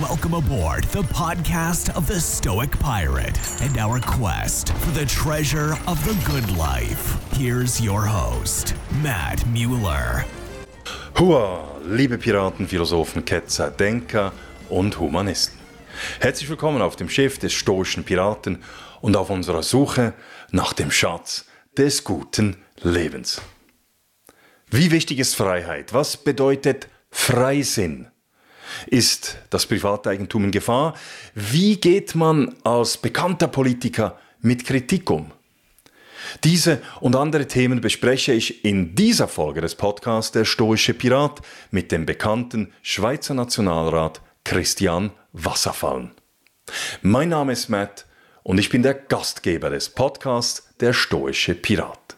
Welcome aboard the podcast of the Stoic Pirate and our quest for the treasure of the good life. Here's your host, Matt Mueller. Hua, liebe Piraten, Philosophen, Ketzer, Denker und Humanisten. Herzlich willkommen auf dem Schiff des stoischen Piraten und auf unserer Suche nach dem Schatz des guten Lebens. Wie wichtig ist Freiheit? Was bedeutet Freisinn? Ist das Privateigentum in Gefahr? Wie geht man als bekannter Politiker mit Kritik um? Diese und andere Themen bespreche ich in dieser Folge des Podcasts Der Stoische Pirat mit dem bekannten Schweizer Nationalrat Christian Wasserfallen. Mein Name ist Matt und ich bin der Gastgeber des Podcasts Der Stoische Pirat.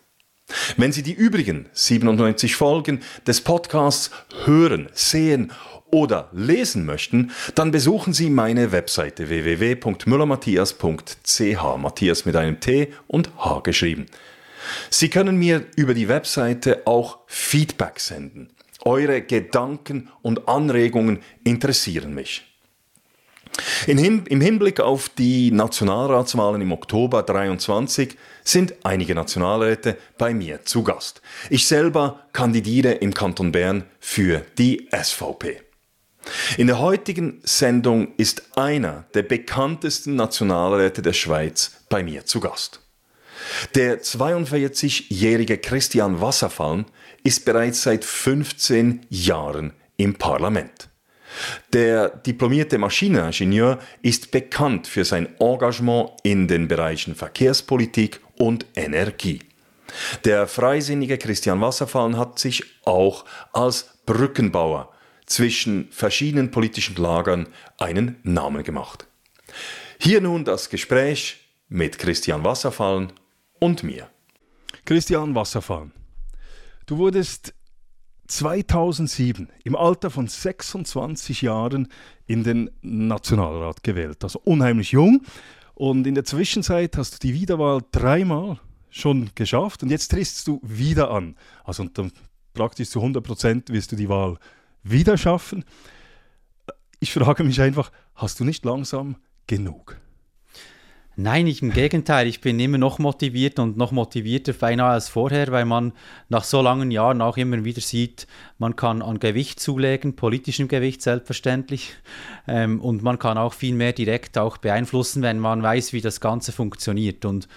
Wenn Sie die übrigen 97 Folgen des Podcasts hören, sehen oder lesen möchten, dann besuchen Sie meine Webseite www.müllermatthias.ch, Matthias mit einem T und H geschrieben. Sie können mir über die Webseite auch Feedback senden. Eure Gedanken und Anregungen interessieren mich. Im Hinblick auf die Nationalratswahlen im Oktober 23 sind einige Nationalräte bei mir zu Gast. Ich selber kandidiere im Kanton Bern für die SVP. In der heutigen Sendung ist einer der bekanntesten Nationalräte der Schweiz bei mir zu Gast. Der 42-jährige Christian Wasserfallen ist bereits seit 15 Jahren im Parlament. Der diplomierte Maschineningenieur ist bekannt für sein Engagement in den Bereichen Verkehrspolitik und Energie. Der freisinnige Christian Wasserfallen hat sich auch als Brückenbauer zwischen verschiedenen politischen Lagern einen Namen gemacht. Hier nun das Gespräch mit Christian Wasserfallen und mir. Christian Wasserfallen, du wurdest 2007 im Alter von 26 Jahren in den Nationalrat gewählt, also unheimlich jung. Und in der Zwischenzeit hast du die Wiederwahl dreimal schon geschafft und jetzt trittst du wieder an. Also praktisch zu 100 Prozent wirst du die Wahl wieder schaffen. Ich frage mich einfach, hast du nicht langsam genug? Nein, ich, im Gegenteil. Ich bin immer noch motiviert und noch motivierter beinahe als vorher, weil man nach so langen Jahren auch immer wieder sieht, man kann an Gewicht zulegen, politischem Gewicht selbstverständlich. Ähm, und man kann auch viel mehr direkt auch beeinflussen, wenn man weiß, wie das Ganze funktioniert. Und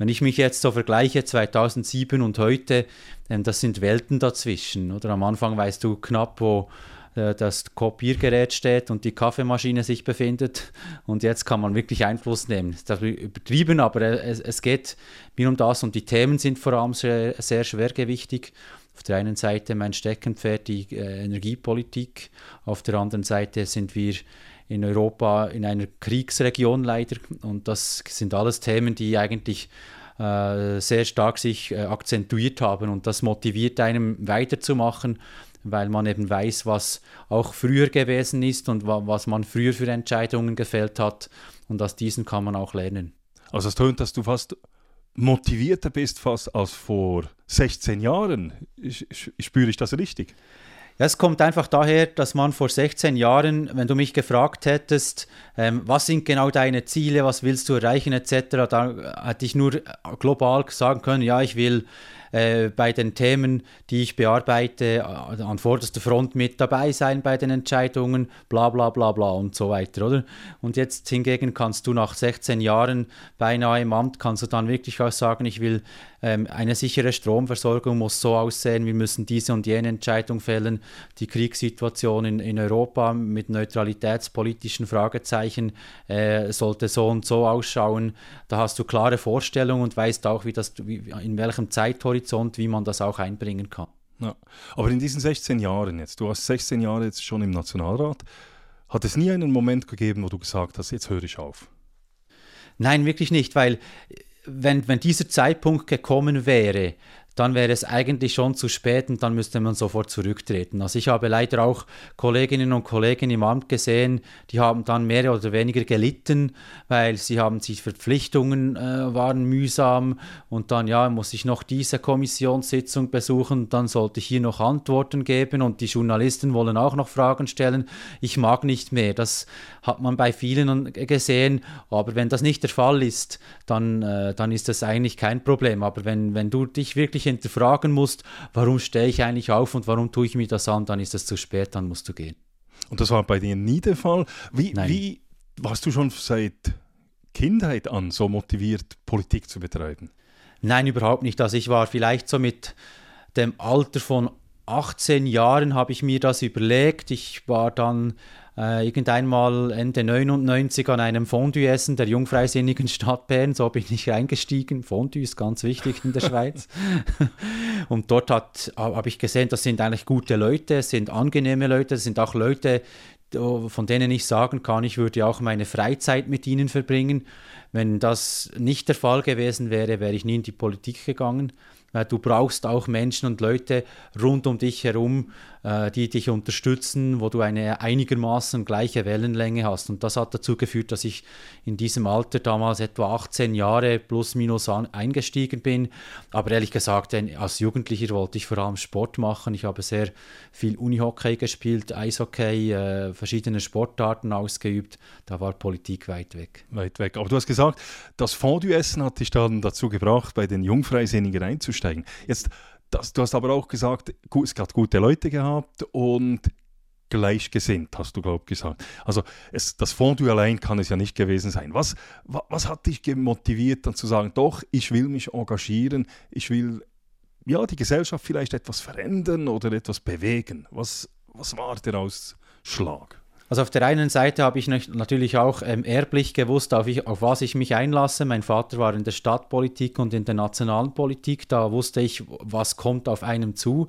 wenn ich mich jetzt so vergleiche, 2007 und heute, ähm, das sind Welten dazwischen. Oder am Anfang weißt du knapp, wo äh, das Kopiergerät steht und die Kaffeemaschine sich befindet. Und jetzt kann man wirklich Einfluss nehmen. Das ist übertrieben, aber es, es geht mir um das und die Themen sind vor allem sehr, sehr schwergewichtig. Auf der einen Seite mein Steckenpferd, die äh, Energiepolitik. Auf der anderen Seite sind wir in Europa in einer Kriegsregion leider. Und das sind alles Themen, die eigentlich äh, sehr stark sich äh, akzentuiert haben. Und das motiviert einem weiterzumachen weil man eben weiß, was auch früher gewesen ist und wa was man früher für Entscheidungen gefällt hat. Und aus diesen kann man auch lernen. Also es tönt, dass du fast motivierter bist fast als vor 16 Jahren. Spüre ich das richtig? Es kommt einfach daher, dass man vor 16 Jahren, wenn du mich gefragt hättest, ähm, was sind genau deine Ziele, was willst du erreichen etc., da hätte ich nur global sagen können, ja, ich will äh, bei den Themen, die ich bearbeite, äh, an vorderster Front mit dabei sein bei den Entscheidungen, bla bla bla bla und so weiter, oder? Und jetzt hingegen kannst du nach 16 Jahren beinahe im Amt, kannst du dann wirklich auch sagen, ich will ähm, eine sichere Stromversorgung muss so aussehen, wir müssen diese und jene Entscheidung fällen, die Kriegssituation in, in Europa mit neutralitätspolitischen Fragezeichen äh, sollte so und so ausschauen. Da hast du klare Vorstellungen und weißt auch, wie das, wie, in welchem Zeithorizont Horizont, wie man das auch einbringen kann. Ja. Aber in diesen 16 Jahren jetzt, du hast 16 Jahre jetzt schon im Nationalrat, hat es nie einen Moment gegeben, wo du gesagt hast, jetzt höre ich auf? Nein, wirklich nicht, weil wenn, wenn dieser Zeitpunkt gekommen wäre, dann wäre es eigentlich schon zu spät und dann müsste man sofort zurücktreten. Also ich habe leider auch Kolleginnen und Kollegen im Amt gesehen, die haben dann mehr oder weniger gelitten, weil sie haben sich Verpflichtungen äh, waren mühsam und dann ja muss ich noch diese Kommissionssitzung besuchen, dann sollte ich hier noch Antworten geben und die Journalisten wollen auch noch Fragen stellen. Ich mag nicht mehr. Das hat man bei vielen gesehen, aber wenn das nicht der Fall ist, dann, äh, dann ist das eigentlich kein Problem. Aber wenn, wenn du dich wirklich hinterfragen musst, warum stehe ich eigentlich auf und warum tue ich mir das an, dann ist es zu spät, dann musst du gehen. Und das war bei dir nie der Fall. Wie, wie warst du schon seit Kindheit an so motiviert, Politik zu betreiben? Nein, überhaupt nicht. Also ich war vielleicht so mit dem Alter von 18 Jahren habe ich mir das überlegt. Ich war dann äh, irgendeinmal Ende 99 an einem Fondue-Essen der jungfreisinnigen Stadt Bern. So bin ich eingestiegen. Fondue ist ganz wichtig in der Schweiz. und dort habe ich gesehen, das sind eigentlich gute Leute, es sind angenehme Leute, es sind auch Leute, von denen ich sagen kann, ich würde auch meine Freizeit mit ihnen verbringen. Wenn das nicht der Fall gewesen wäre, wäre ich nie in die Politik gegangen. Du brauchst auch Menschen und Leute rund um dich herum, äh, die dich unterstützen, wo du eine einigermaßen gleiche Wellenlänge hast. Und das hat dazu geführt, dass ich in diesem Alter damals etwa 18 Jahre plus minus eingestiegen bin. Aber ehrlich gesagt, als Jugendlicher wollte ich vor allem Sport machen. Ich habe sehr viel Unihockey gespielt, Eishockey, äh, verschiedene Sportarten ausgeübt. Da war Politik weit weg. Weit weg. Aber du hast gesagt, das Fondue-Essen hat dich dann dazu gebracht, bei den Jungfreisinnigen einzusteigen. Jetzt das, du hast aber auch gesagt, es hat gute Leute gehabt und gleichgesinnt, hast du, glaube ich, gesagt. Also es, das Fondue allein kann es ja nicht gewesen sein. Was, was, was hat dich motiviert, dann zu sagen, doch, ich will mich engagieren, ich will ja, die Gesellschaft vielleicht etwas verändern oder etwas bewegen? Was, was war der Ausschlag? Also auf der einen Seite habe ich natürlich auch ähm, erblich gewusst, auf, ich, auf, was ich mich einlasse. Mein Vater war in der Stadtpolitik und in der nationalen Politik. Da wusste ich, was kommt auf einem zu.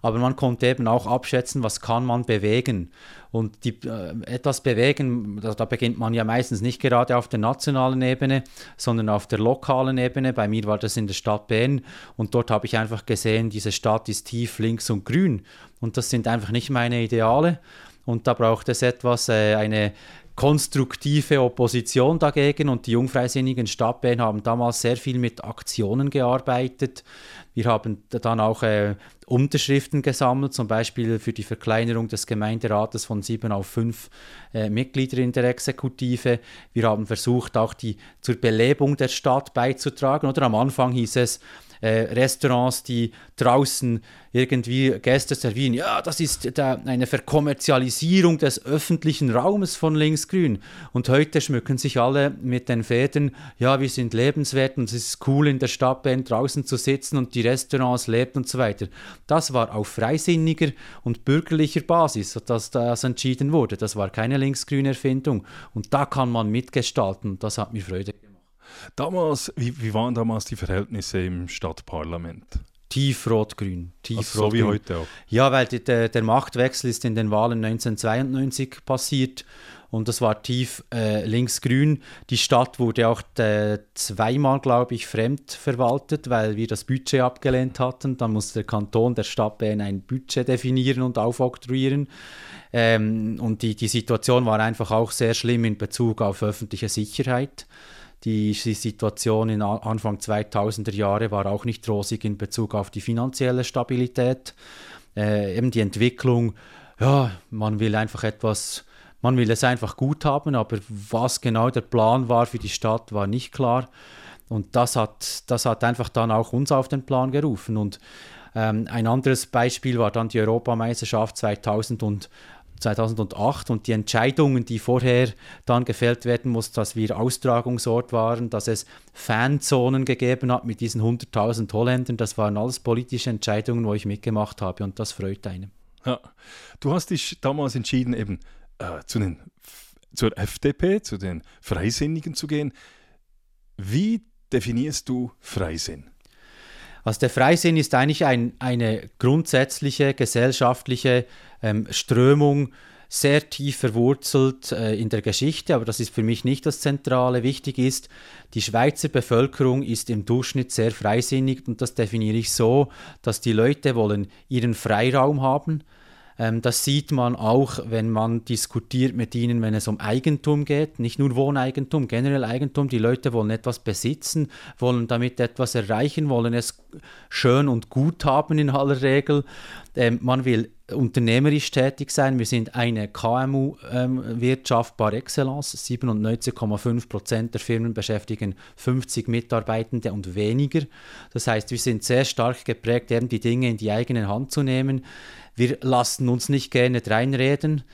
Aber man konnte eben auch abschätzen, was kann man bewegen. Und die, äh, etwas bewegen, da, da, beginnt man ja meistens nicht gerade auf der nationalen Ebene, sondern auf der lokalen Ebene. Bei mir war das in der Stadt Bern und dort habe ich einfach gesehen, diese Stadt ist tief links und grün. Und das sind einfach nicht meine Ideale. Und da braucht es etwas, äh, eine konstruktive Opposition dagegen und die Jungfreisinnigen Stadtbahn haben damals sehr viel mit Aktionen gearbeitet. Wir haben dann auch äh, Unterschriften gesammelt, zum Beispiel für die Verkleinerung des Gemeinderates von sieben auf fünf äh, Mitglieder in der Exekutive. Wir haben versucht, auch die zur Belebung der Stadt beizutragen. Oder am Anfang hieß es, Restaurants, die draußen irgendwie Gäste servieren. Ja, das ist eine Verkommerzialisierung des öffentlichen Raumes von Linksgrün. Und heute schmücken sich alle mit den Fäden, ja, wir sind lebenswert und es ist cool in der Stadtbahn draußen zu sitzen und die Restaurants lebt und so weiter. Das war auf freisinniger und bürgerlicher Basis, dass das entschieden wurde. Das war keine linksgrüne Erfindung. Und da kann man mitgestalten. Das hat mir Freude gemacht. Damals, wie, wie waren damals die Verhältnisse im Stadtparlament? Tiefrot-Grün. Tiefrot also so wie heute auch. Ja, weil die, der, der, Machtwechsel ist in den Wahlen 1992 passiert und das war tief äh, linksgrün. Die Stadt wurde auch äh, zweimal, glaube ich, fremd verwaltet, weil wir das Budget abgelehnt hatten. Dann musste der Kanton der Stadt Bern ein Budget definieren und aufoktroyieren. Ähm, und die, die Situation war einfach auch sehr schlimm in Bezug auf öffentliche Sicherheit. Die, Situation in Anfang 2000er Jahre war auch nicht rosig in Bezug auf die finanzielle Stabilität. Äh, eben die Entwicklung, ja, man will einfach etwas, man will es einfach gut haben, aber was genau der Plan war für die Stadt, war nicht klar. Und das hat, das hat einfach dann auch uns auf den Plan gerufen. Und ähm, ein anderes Beispiel war dann die Europameisterschaft 2000 und 2008 und die Entscheidungen, die vorher dann gefällt werden mussten, dass wir Austragungsort waren, dass es Fanzonen gegeben hat mit diesen 100.000 Holländern, das waren alles politische Entscheidungen, wo ich mitgemacht habe und das freut einem. Ja. Du hast dich damals entschieden, eben äh, zu den, zur FDP, zu den Freisinnigen zu gehen. Wie definierst du Freisinn? Also der Freisinn ist eigentlich ein, eine grundsätzliche gesellschaftliche ähm, Strömung, sehr tief verwurzelt äh, in der Geschichte, aber das ist für mich nicht das Zentrale. Wichtig ist, die Schweizer Bevölkerung ist im Durchschnitt sehr freisinnig und das definiere ich so, dass die Leute wollen ihren Freiraum haben, ähm, das sieht man auch, wenn man diskutiert mit ihnen, wenn es um Eigentum geht, nicht nur Wohneigentum, generell Eigentum. Die Leute wollen etwas besitzen, wollen damit etwas erreichen, wollen es schön und gut haben in aller Regel. Ähm, man will unternehmerisch tätig sein. Wir sind eine KMU-Wirtschaft ähm, par excellence. 97,5 Prozent der Firmen beschäftigen 50 Mitarbeitende und weniger. Das heißt, wir sind sehr stark geprägt, eben die Dinge in die eigene Hand zu nehmen. Wir lassen uns nicht gerne reinreden.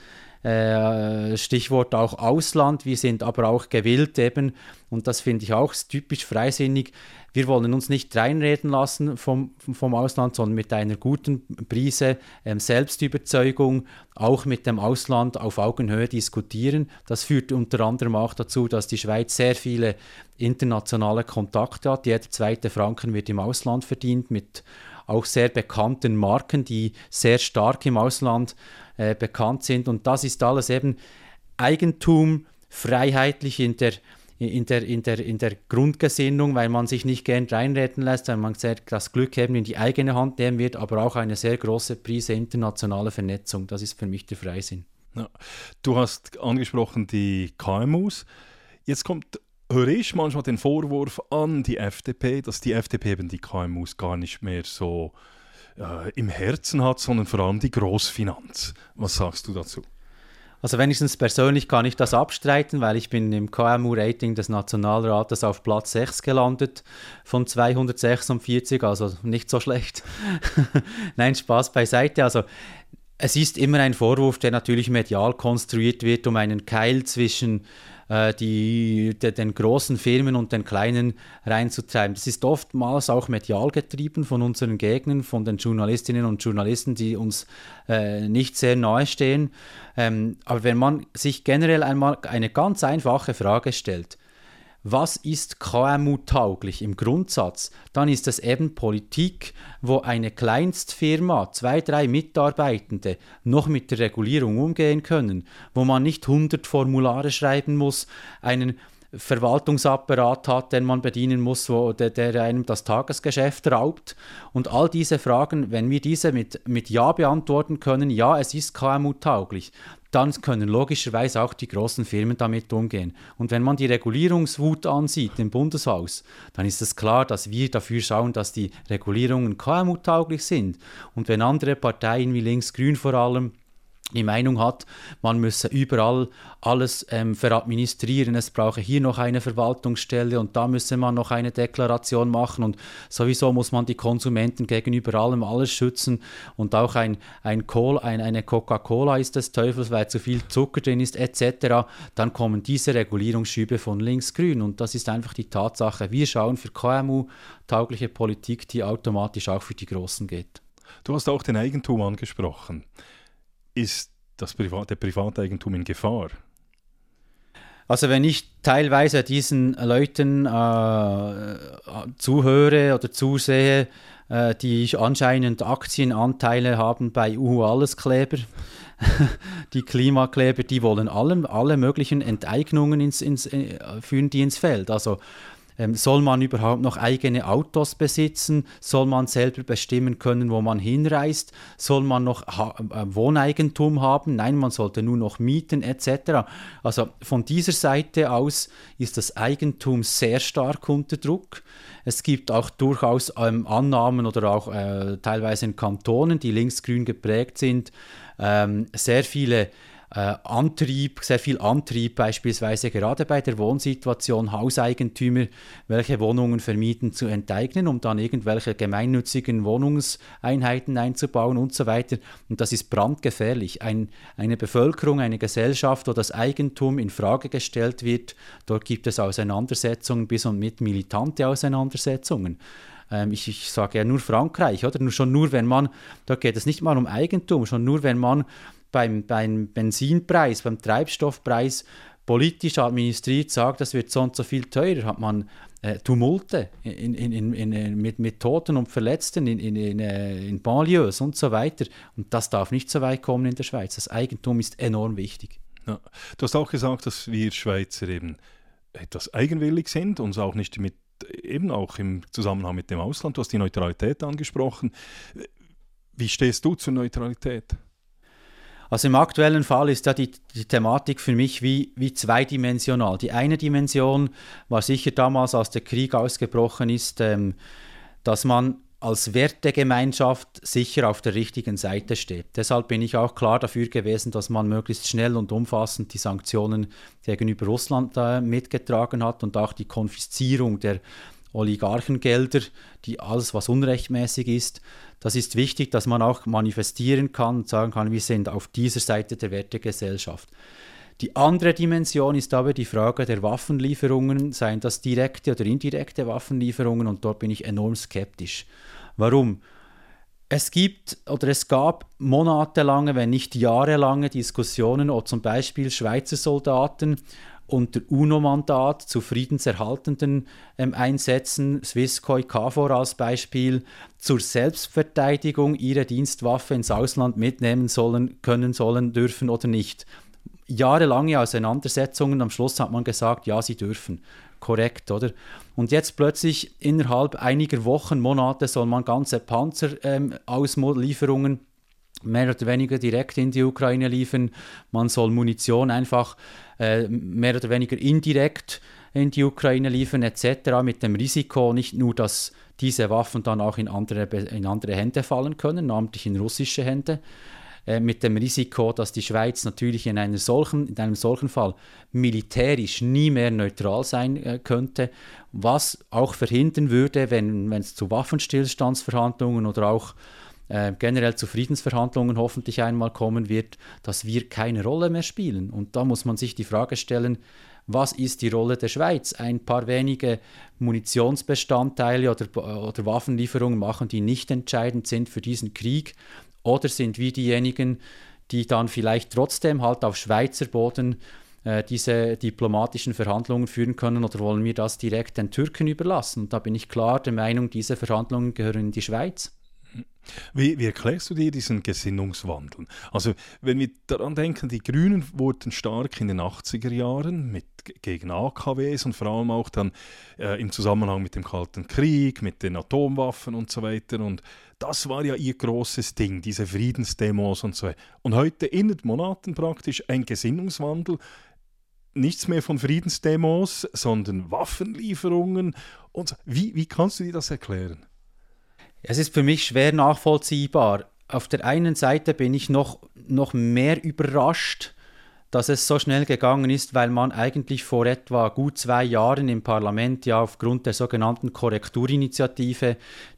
Äh, Stichwort auch Ausland. Wir sind aber auch gewillt eben, und das finde ich auch typisch freisinnig, wir wollen uns nicht reinreden lassen vom, vom Ausland, sondern mit einer guten Prise ähm, Selbstüberzeugung auch mit dem Ausland auf Augenhöhe diskutieren. Das führt unter anderem auch dazu, dass die Schweiz sehr viele internationale Kontakte hat. Jeder zweite Franken wird im Ausland verdient mit auch sehr bekannten Marken, die sehr stark im Ausland äh, bekannt sind. Und das ist alles eben Eigentum, freiheitlich in der, in der, in der, in der Grundgesinnung, weil man sich nicht gern reinreden lässt, weil man das Glück eben in die eigene Hand nehmen wird, aber auch eine sehr große Prise internationale Vernetzung. Das ist für mich der Freisinn. Ja. Du hast angesprochen die KMUs. Jetzt kommt höre ich manchmal den Vorwurf an die FDP, dass die FDP eben die KMUs gar nicht mehr so äh, im Herzen hat, sondern vor allem die Großfinanz. Was sagst du dazu? Also wenigstens persönlich kann ich das abstreiten, weil ich bin im KMU-Rating des Nationalrates auf Platz 6 gelandet von 246, also nicht so schlecht. Nein, Spaß beiseite. Also es ist immer ein Vorwurf, der natürlich medial konstruiert wird, um einen Keil zwischen äh, die, de, den großen Firmen und den kleinen reinzutreiben. Das ist oftmals auch medial getrieben von unseren Gegnern, von den Journalistinnen und Journalisten, die uns äh, nicht sehr nahe stehen. Ähm, aber wenn man sich generell einmal eine ganz einfache Frage stellt, was ist KMU-tauglich im Grundsatz, dann ist es eben Politik, wo eine Kleinstfirma, zwei, drei Mitarbeitende noch mit der Regulierung umgehen können, wo man nicht 100 Formulare schreiben muss, einen Verwaltungsapparat hat, den man bedienen muss, wo der, der, einem das Tagesgeschäft raubt. Und all diese Fragen, wenn wir diese mit, mit Ja beantworten können, ja, es ist KMU-tauglich, dann können logischerweise auch die großen Firmen damit umgehen. Und wenn man die Regulierungswut ansieht im Bundeshaus, dann ist es klar, dass wir dafür schauen, dass die Regulierungen KMU-tauglich sind. Und wenn andere Parteien wie Links-Grün vor allem die Meinung hat, man müsse überall alles ähm, veradministrieren, es brauche hier noch eine Verwaltungsstelle und da müsse man noch eine Deklaration machen und sowieso muss man die Konsumenten gegenüber allem alles schützen und auch ein, ein Cola, ein, eine Coca-Cola ist des Teufels, weil zu viel Zucker drin ist etc., dann kommen diese Regulierungsschübe von links-grün und das ist einfach die Tatsache. Wir schauen für KMU taugliche Politik, die automatisch auch für die Großen geht. Du hast auch den Eigentum angesprochen ist das Privat, Privateigentum in Gefahr? Also wenn ich teilweise diesen Leuten äh, zuhöre oder zusehe, äh, die anscheinend Aktienanteile haben bei Uhu Alleskleber, die Klimakleber, die wollen alle, alle möglichen Enteignungen ins, ins, äh, führen die ins Feld. Also soll man überhaupt noch eigene Autos besitzen? Soll man selber bestimmen können, wo man hinreist? Soll man noch ha äh, Wohneigentum haben? Nein, man sollte nur noch mieten etc. Also von dieser Seite aus ist das Eigentum sehr stark unter Druck. Es gibt auch durchaus ähm, Annahmen oder auch äh, teilweise in Kantonen, die linksgrün geprägt sind, ähm, sehr viele äh, Antrieb, sehr viel Antrieb beispielsweise gerade bei der Wohnsituation Hauseigentümer, welche Wohnungen vermieten, zu enteignen, um dann irgendwelche gemeinnützigen Wohnungseinheiten einzubauen und so weiter. Und das ist brandgefährlich. Ein, eine Bevölkerung, eine Gesellschaft, wo das Eigentum in Frage gestellt wird, dort gibt es Auseinandersetzungen bis und mit militante Auseinandersetzungen ähm, ich, ich, sage ja nur Frankreich, oder? Schon nur, wenn man, da geht es nicht mal um Eigentum, schon nur, wenn man beim, beim Benzinpreis, beim Treibstoffpreis politisch administriert sagt, das wird so und so viel teurer, hat man äh, Tumulte in, in, in, mit, mit Toten und Verletzten in, in, in, äh, in Banlieues und so weiter. Und das darf nicht so weit kommen in der Schweiz. Das Eigentum ist enorm wichtig. Ja. Du hast auch gesagt, dass wir Schweizer eben etwas eigenwillig sind, uns auch nicht mit, eben auch im Zusammenhang mit dem Ausland, du hast die Neutralität angesprochen. Wie stehst du zur Neutralität? Also im aktuellen Fall ist ja die, die Thematik für mich wie, wie zweidimensional. Die eine Dimension war sicher damals, als der Krieg ausgebrochen ist, ähm, dass man als Wertegemeinschaft sicher auf der richtigen Seite steht. Deshalb bin ich auch klar dafür gewesen, dass man möglichst schnell und umfassend die Sanktionen gegenüber Russland äh, mitgetragen hat und auch die Konfiszierung der Oligarchengelder, die alles, was unrechtmäßig ist, das ist wichtig, dass man auch manifestieren kann und sagen kann, wir sind auf dieser Seite der Wertegesellschaft. Die andere Dimension ist aber die Frage der Waffenlieferungen, seien das direkte oder indirekte Waffenlieferungen, und dort bin ich enorm skeptisch. Warum? Es gibt oder es gab monatelange, wenn nicht jahrelange Diskussionen, ob zum Beispiel Schweizer Soldaten unter UNO-Mandat zu friedenserhaltenden ähm, Einsätzen, Swisscoi KFOR als Beispiel, zur Selbstverteidigung ihre Dienstwaffe ins Ausland mitnehmen sollen, können sollen, dürfen oder nicht. Jahrelange Auseinandersetzungen, am Schluss hat man gesagt, ja, sie dürfen. Korrekt, oder? Und jetzt plötzlich innerhalb einiger Wochen, Monate soll man ganze Panzerauslieferungen ähm, mehr oder weniger direkt in die Ukraine liefern. Man soll Munition einfach äh, mehr oder weniger indirekt in die Ukraine liefern etc. mit dem Risiko nicht nur, dass diese Waffen dann auch in andere, in andere Hände fallen können, namentlich in russische Hände, äh, mit dem Risiko, dass die Schweiz natürlich in, einer solchen, in einem solchen Fall militärisch nie mehr neutral sein äh, könnte, was auch verhindern würde, wenn es zu Waffenstillstandsverhandlungen oder auch äh, generell zu Friedensverhandlungen hoffentlich einmal kommen wird, dass wir keine Rolle mehr spielen. Und da muss man sich die Frage stellen, was ist die Rolle der Schweiz? Ein paar wenige Munitionsbestandteile oder, oder Waffenlieferungen machen, die nicht entscheidend sind für diesen Krieg? Oder sind wir diejenigen, die dann vielleicht trotzdem halt auf Schweizer Boden äh, diese diplomatischen Verhandlungen führen können oder wollen wir das direkt den Türken überlassen? Und da bin ich klar der Meinung, diese Verhandlungen gehören in die Schweiz. Wie, wie, erklärst du dir diesen Gesinnungswandel? Also, wenn wir daran denken, die Grünen wurden stark in den 80er Jahren mit, gegen AKWs und vor allem auch dann äh, im Zusammenhang mit dem Kalten Krieg, mit den Atomwaffen und so weiter. Und das war ja ihr großes Ding, diese Friedensdemos und so. Und heute, in Monaten praktisch, ein Gesinnungswandel. Nichts mehr von Friedensdemos, sondern Waffenlieferungen. Und wie, wie kannst du dir das erklären? Es ist für mich schwer nachvollziehbar. Auf der einen Seite bin ich noch, noch mehr überrascht, dass es so schnell gegangen ist, weil man eigentlich vor etwa gut zwei Jahren im Parlament ja aufgrund der sogenannten Korrekturinitiative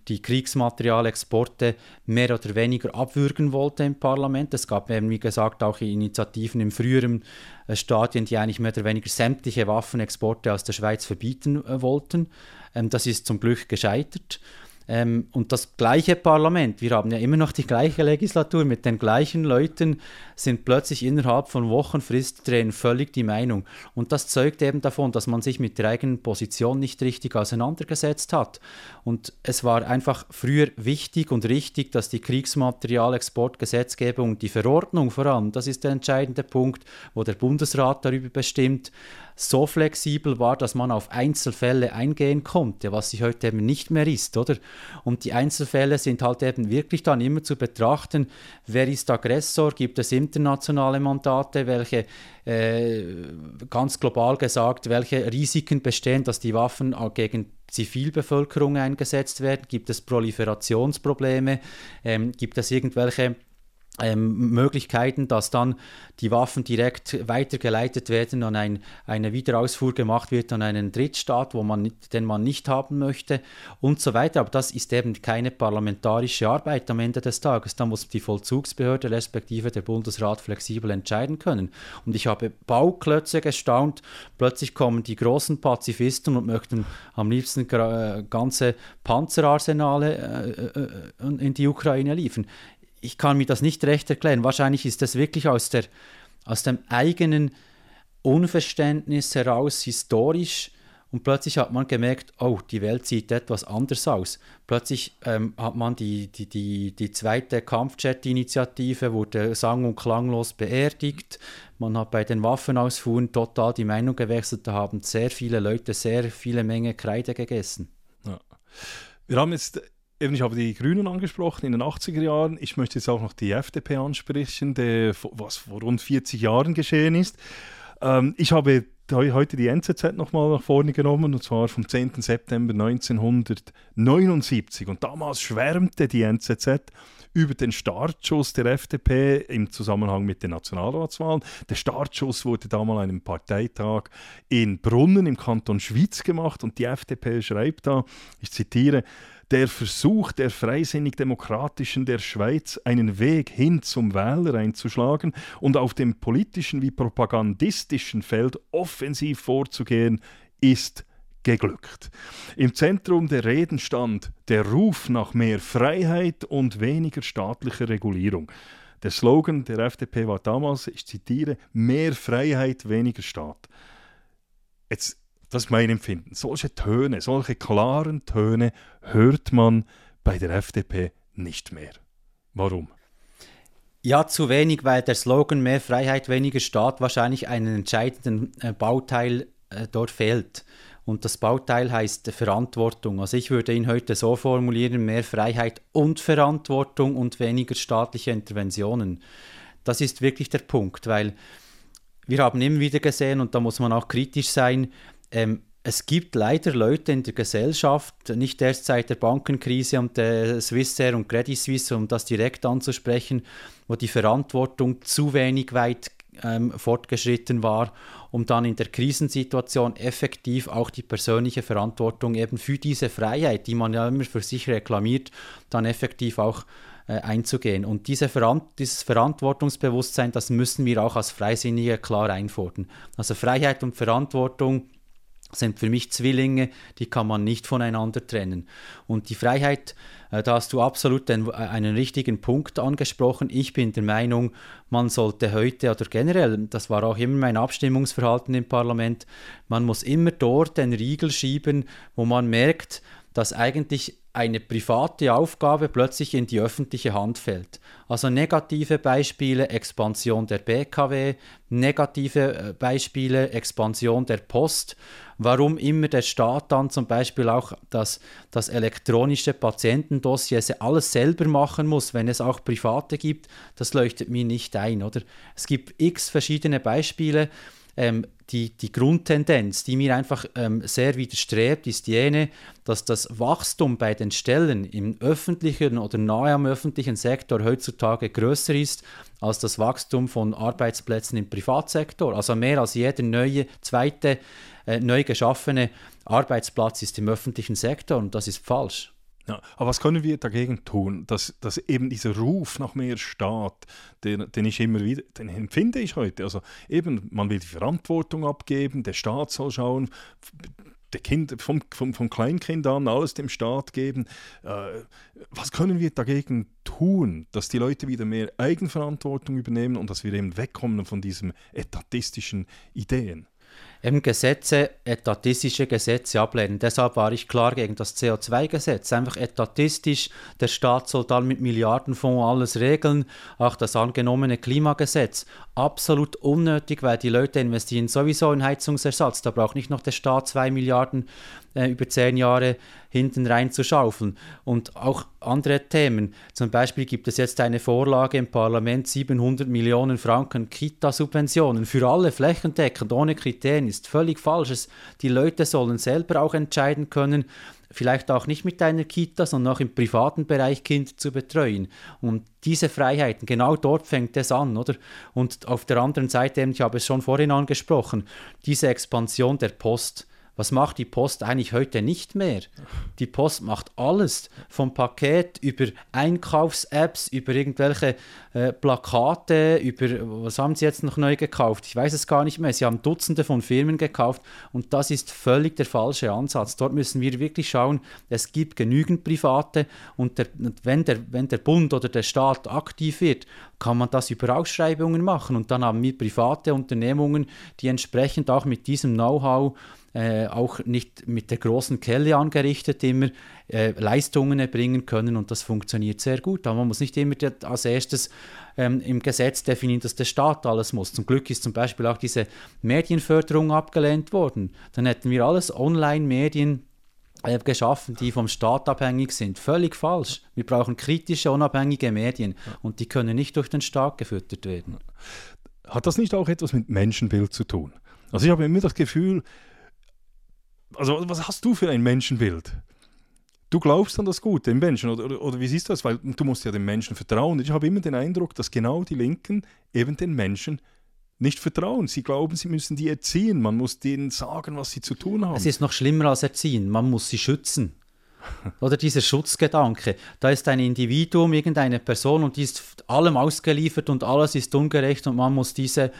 die Kriegsmaterialexporte mehr oder weniger abwürgen wollte im Parlament. Es gab eben, wie gesagt, auch Initiativen im früheren äh, Stadien, die eigentlich mehr oder weniger sämtliche Waffenexporte aus der Schweiz verbieten äh, wollten. Ähm, das ist zum Glück gescheitert. Ähm, und das gleiche Parlament, wir haben ja immer noch die gleiche Legislatur mit den gleichen Leuten, sind plötzlich innerhalb von Wochenfrist drehen völlig die Meinung. Und das zeugt eben davon, dass man sich mit der eigenen Position nicht richtig auseinandergesetzt hat. Und es war einfach früher wichtig und richtig, dass die Kriegsmaterialexportgesetzgebung, die Verordnung vor allem, das ist der entscheidende Punkt, wo der Bundesrat darüber bestimmt, so flexibel war, dass man auf Einzelfälle eingehen konnte, was sie heute eben nicht mehr ist, oder? Und die Einzelfälle sind halt eben wirklich dann immer zu betrachten, wer ist Aggressor, gibt es internationale Mandate, welche äh, ganz global gesagt, welche Risiken bestehen, dass die Waffen gegen Zivilbevölkerung eingesetzt werden, gibt es Proliferationsprobleme, ähm, gibt es irgendwelche ähm, Möglichkeiten, dass dann die Waffen direkt weitergeleitet werden und ein, eine Wiederausfuhr gemacht wird an einen Drittstaat, wo man, den man nicht haben möchte und so weiter. Aber das ist eben keine parlamentarische Arbeit am Ende des Tages. Da muss die Vollzugsbehörde respektive der Bundesrat flexibel entscheiden können. Und ich habe Bauklötze gestaunt. Plötzlich kommen die großen Pazifisten und möchten am liebsten äh, ganze Panzerarsenale äh, äh, in die Ukraine liefern ich kann mir das nicht recht erklären. Wahrscheinlich ist das wirklich aus, der, aus dem eigenen Unverständnis heraus, historisch, und plötzlich hat man gemerkt, oh, die Welt sieht etwas anders aus. Plötzlich ähm, hat man die, die, die, die zweite Kampfjet-Initiative, wurde sang- und klanglos beerdigt. Man hat bei den Waffenausfuhren total die Meinung gewechselt. Da haben sehr viele Leute sehr viele Menge Kreide gegessen. Ja. Wir haben jetzt Eben, ich habe die Grünen angesprochen in den 80er Jahren. Ich möchte jetzt auch noch die FDP ansprechen, der, was vor rund 40 Jahren geschehen ist. Ähm, ich habe heute die NZZ nochmal nach vorne genommen, und zwar vom 10. September 1979. Und damals schwärmte die NZZ über den Startschuss der FDP im Zusammenhang mit den Nationalratswahlen. Der Startschuss wurde damals an einem Parteitag in Brunnen im Kanton Schwyz gemacht und die FDP schreibt da, ich zitiere, der Versuch der freisinnig-demokratischen der Schweiz, einen Weg hin zum Wähler einzuschlagen und auf dem politischen wie propagandistischen Feld offensiv vorzugehen, ist geglückt. Im Zentrum der Reden stand der Ruf nach mehr Freiheit und weniger staatlicher Regulierung. Der Slogan der FDP war damals, ich zitiere, mehr Freiheit, weniger Staat. Jetzt das ist mein Empfinden. Solche Töne, solche klaren Töne hört man bei der FDP nicht mehr. Warum? Ja, zu wenig, weil der Slogan mehr Freiheit, weniger Staat wahrscheinlich einen entscheidenden äh, Bauteil äh, dort fehlt. Und das Bauteil heißt Verantwortung. Also ich würde ihn heute so formulieren, mehr Freiheit und Verantwortung und weniger staatliche Interventionen. Das ist wirklich der Punkt, weil wir haben immer wieder gesehen, und da muss man auch kritisch sein, ähm, es gibt leider Leute in der Gesellschaft, nicht erst seit der Bankenkrise und der Swissair und Credit Suisse, um das direkt anzusprechen, wo die Verantwortung zu wenig weit ähm, fortgeschritten war, um dann in der Krisensituation effektiv auch die persönliche Verantwortung eben für diese Freiheit, die man ja immer für sich reklamiert, dann effektiv auch äh, einzugehen. Und diese Verant dieses Verantwortungsbewusstsein, das müssen wir auch als Freisinnige klar einfordern. Also Freiheit und Verantwortung sind für mich Zwillinge, die kann man nicht voneinander trennen. Und die Freiheit, äh, da hast du absolut den, äh, einen richtigen Punkt angesprochen. Ich bin der Meinung, man sollte heute oder generell, das war auch immer mein Abstimmungsverhalten im Parlament, man muss immer dort den Riegel schieben, wo man merkt, dass eigentlich eine private Aufgabe plötzlich in die öffentliche Hand fällt. Also negative Beispiele, Expansion der BKW, negative äh, Beispiele, Expansion der Post. Warum immer der Staat dann zum Beispiel auch das, das elektronische Patientendossier alles selber machen muss, wenn es auch private gibt, das leuchtet mir nicht ein, oder? Es gibt x verschiedene Beispiele. Ähm, die, die Grundtendenz, die mir einfach ähm, sehr widerstrebt, ist jene, dass das Wachstum bei den Stellen im öffentlichen oder nahe am öffentlichen Sektor heutzutage größer ist als das Wachstum von Arbeitsplätzen im Privatsektor. Also mehr als jeder neue, zweite, äh, neu geschaffene Arbeitsplatz ist im öffentlichen Sektor und das ist falsch. Ja, aber was können wir dagegen tun, dass, dass eben dieser Ruf nach mehr Staat, den, den ich immer wieder, den empfinde ich heute. Also eben, man will die Verantwortung abgeben, der Staat soll schauen, der Kind, vom, vom, vom Kleinkind an alles dem Staat geben. Äh, was können wir dagegen tun, dass die Leute wieder mehr Eigenverantwortung übernehmen und dass wir eben wegkommen von diesen etatistischen Ideen? Eben Gesetze, etatistische Gesetze ablehnen. Deshalb war ich klar gegen das CO2-Gesetz. Einfach etatistisch, der Staat soll dann mit Milliardenfonds alles regeln. Auch das angenommene Klimagesetz, absolut unnötig, weil die Leute investieren sowieso in Heizungsersatz. Da braucht nicht noch der Staat zwei Milliarden äh, über zehn Jahre hinten rein zu schaufeln. Und auch andere Themen. Zum Beispiel gibt es jetzt eine Vorlage im Parlament, 700 Millionen Franken Kita-Subventionen für alle flächendeckend, ohne Kriterien, ist völlig falsch. Die Leute sollen selber auch entscheiden können, vielleicht auch nicht mit einer Kita, sondern auch im privaten Bereich Kinder zu betreuen. Und diese Freiheiten, genau dort fängt es an, oder? Und auf der anderen Seite, ich habe es schon vorhin angesprochen, diese Expansion der Post was macht die Post eigentlich heute nicht mehr? Die Post macht alles, vom Paket über Einkaufs-Apps, über irgendwelche äh, Plakate, über, was haben sie jetzt noch neu gekauft? Ich weiß es gar nicht mehr. Sie haben Dutzende von Firmen gekauft und das ist völlig der falsche Ansatz. Dort müssen wir wirklich schauen, es gibt genügend Private und der, wenn, der, wenn der Bund oder der Staat aktiv wird, kann man das über Ausschreibungen machen. Und dann haben wir private Unternehmungen, die entsprechend auch mit diesem Know-how äh, auch nicht mit der großen Kelle angerichtet immer äh, Leistungen erbringen können und das funktioniert sehr gut. Aber man muss nicht immer als erstes ähm, im Gesetz definieren, dass der Staat alles muss. Zum Glück ist zum Beispiel auch diese Medienförderung abgelehnt worden. Dann hätten wir alles Online-Medien äh, geschaffen, die vom Staat abhängig sind. Völlig falsch. Wir brauchen kritische, unabhängige Medien und die können nicht durch den Staat gefüttert werden. Hat das nicht auch etwas mit Menschenbild zu tun? Also ich habe immer das Gefühl, also was hast du für ein Menschenbild? Du glaubst an das Gute im Menschen oder, oder, oder, wie siehst du das? Weil du musst ja den Menschen vertrauen. Ich habe immer den Eindruck, dass genau die Linken eben den Menschen nicht vertrauen. Sie glauben, sie müssen die erziehen. Man muss denen sagen, was sie zu tun haben. Es ist noch schlimmer als erziehen. Man muss sie schützen. Oder dieser Schutzgedanke. Da ist ein Individuum, irgendeine Person und die ist allem ausgeliefert und alles ist ungerecht und man muss diese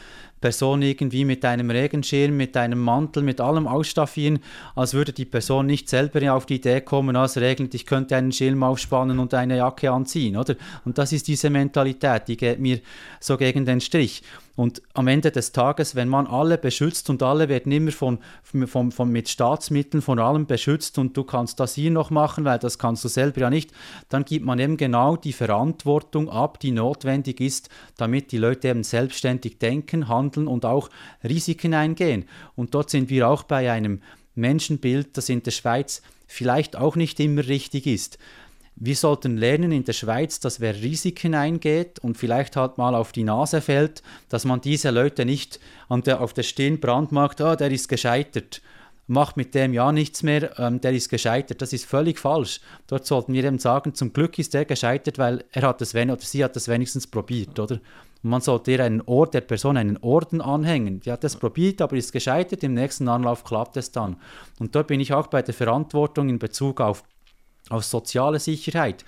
Person irgendwie mit einem Regenschirm, mit einem Mantel, mit allem ausstaffieren, als würde die Person nicht selber auf die Idee kommen, als regnet, ich könnte einen Schirm aufspannen und eine Jacke anziehen, oder? Und das ist diese Mentalität, die geht mir so gegen den Strich. Und am Ende des Tages, wenn man alle beschützt und alle werden immer von, von, von, mit Staatsmitteln von allem beschützt und du kannst das hier noch machen, weil das kannst du selber ja nicht, dann gibt man eben genau die Verantwortung ab, die notwendig ist, damit die Leute eben selbstständig denken, handeln und auch Risiken eingehen. Und dort sind wir auch bei einem Menschenbild, das in der Schweiz vielleicht auch nicht immer richtig ist. Wir sollten lernen in der Schweiz, dass wer Risiken eingeht und vielleicht halt mal auf die Nase fällt, dass man diese Leute nicht an der, auf der Stirn brandmarkt, oh, der ist gescheitert, macht mit dem ja nichts mehr, ähm, der ist gescheitert. Das ist völlig falsch. Dort sollten wir eben sagen, zum Glück ist er gescheitert, weil er hat es oder sie hat es wenigstens probiert, oder? Man sollte ihr einen Ort der Person einen Orden anhängen. Die hat es probiert, aber ist gescheitert. Im nächsten Anlauf klappt es dann. Und dort bin ich auch bei der Verantwortung in Bezug auf auf soziale Sicherheit.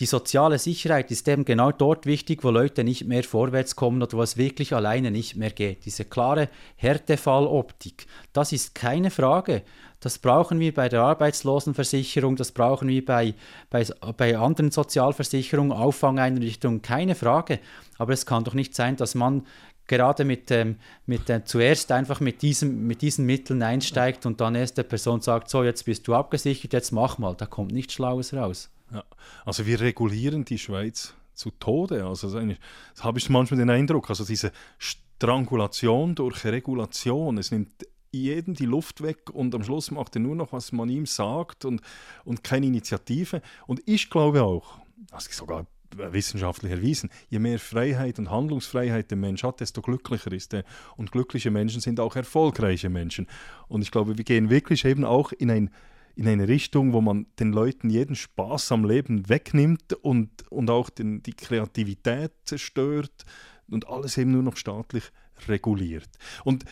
Die soziale Sicherheit ist eben genau dort wichtig, wo Leute nicht mehr vorwärts kommen oder wo es wirklich alleine nicht mehr geht. Diese klare Härtefalloptik, das ist keine Frage. Das brauchen wir bei der Arbeitslosenversicherung, das brauchen wir bei, bei, bei anderen Sozialversicherungen, Auffangeinrichtungen, keine Frage. Aber es kann doch nicht sein, dass man gerade mit, ähm, mit äh, zuerst einfach mit, diesem, mit diesen Mitteln einsteigt und dann erst der Person sagt, so jetzt bist du abgesichert, jetzt mach mal, da kommt nichts Schlaues raus. Ja. Also wir regulieren die Schweiz zu Tode. Also das habe ich manchmal den Eindruck, also diese Strangulation durch Regulation, es nimmt jedem die Luft weg und am Schluss macht er nur noch, was man ihm sagt und, und keine Initiative. Und ich glaube auch, also sogar wissenschaftlich erwiesen, je mehr Freiheit und Handlungsfreiheit der Mensch hat, desto glücklicher ist er. Und glückliche Menschen sind auch erfolgreiche Menschen. Und ich glaube, wir gehen wirklich eben auch in, ein, in eine Richtung, wo man den Leuten jeden Spaß am Leben wegnimmt und, und auch den, die Kreativität zerstört und alles eben nur noch staatlich reguliert. Und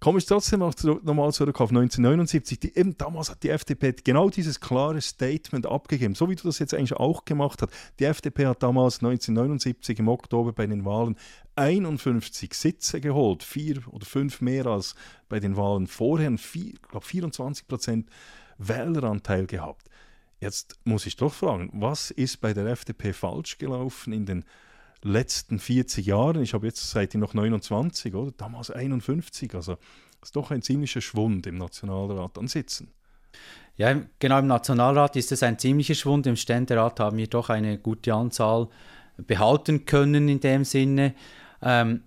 komme ich trotzdem noch nochmal zurück auf 1979. Die, eben damals hat die FDP genau dieses klare Statement abgegeben, so wie du das jetzt eigentlich auch gemacht hast. Die FDP hat damals 1979 im Oktober bei den Wahlen 51 Sitze geholt, vier oder fünf mehr als bei den Wahlen vorher, ich glaube 24 Prozent Wähleranteil gehabt. Jetzt muss ich doch fragen, was ist bei der FDP falsch gelaufen in den letzten 40 Jahren, ich habe jetzt seit noch 29, oder? Damals 51, also ist doch ein ziemlicher Schwund im Nationalrat an Sitzen. Ja, genau, im Nationalrat ist es ein ziemlicher Schwund. Im Ständerat haben wir doch eine gute Anzahl behalten können in dem Sinne. Ähm,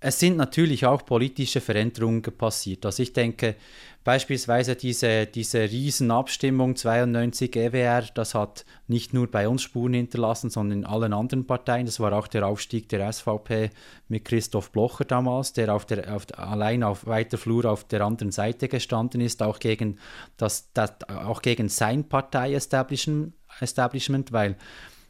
es sind natürlich auch politische Veränderungen passiert. Also ich denke, beispielsweise diese, diese Riesenabstimmung 92 EWR, das hat nicht nur bei uns Spuren hinterlassen, sondern in allen anderen Parteien. Das war auch der Aufstieg der SVP mit Christoph Blocher damals, der, auf der auf, allein auf weiter Flur auf der anderen Seite gestanden ist, auch gegen, das, das, auch gegen sein Partei-Establishment, weil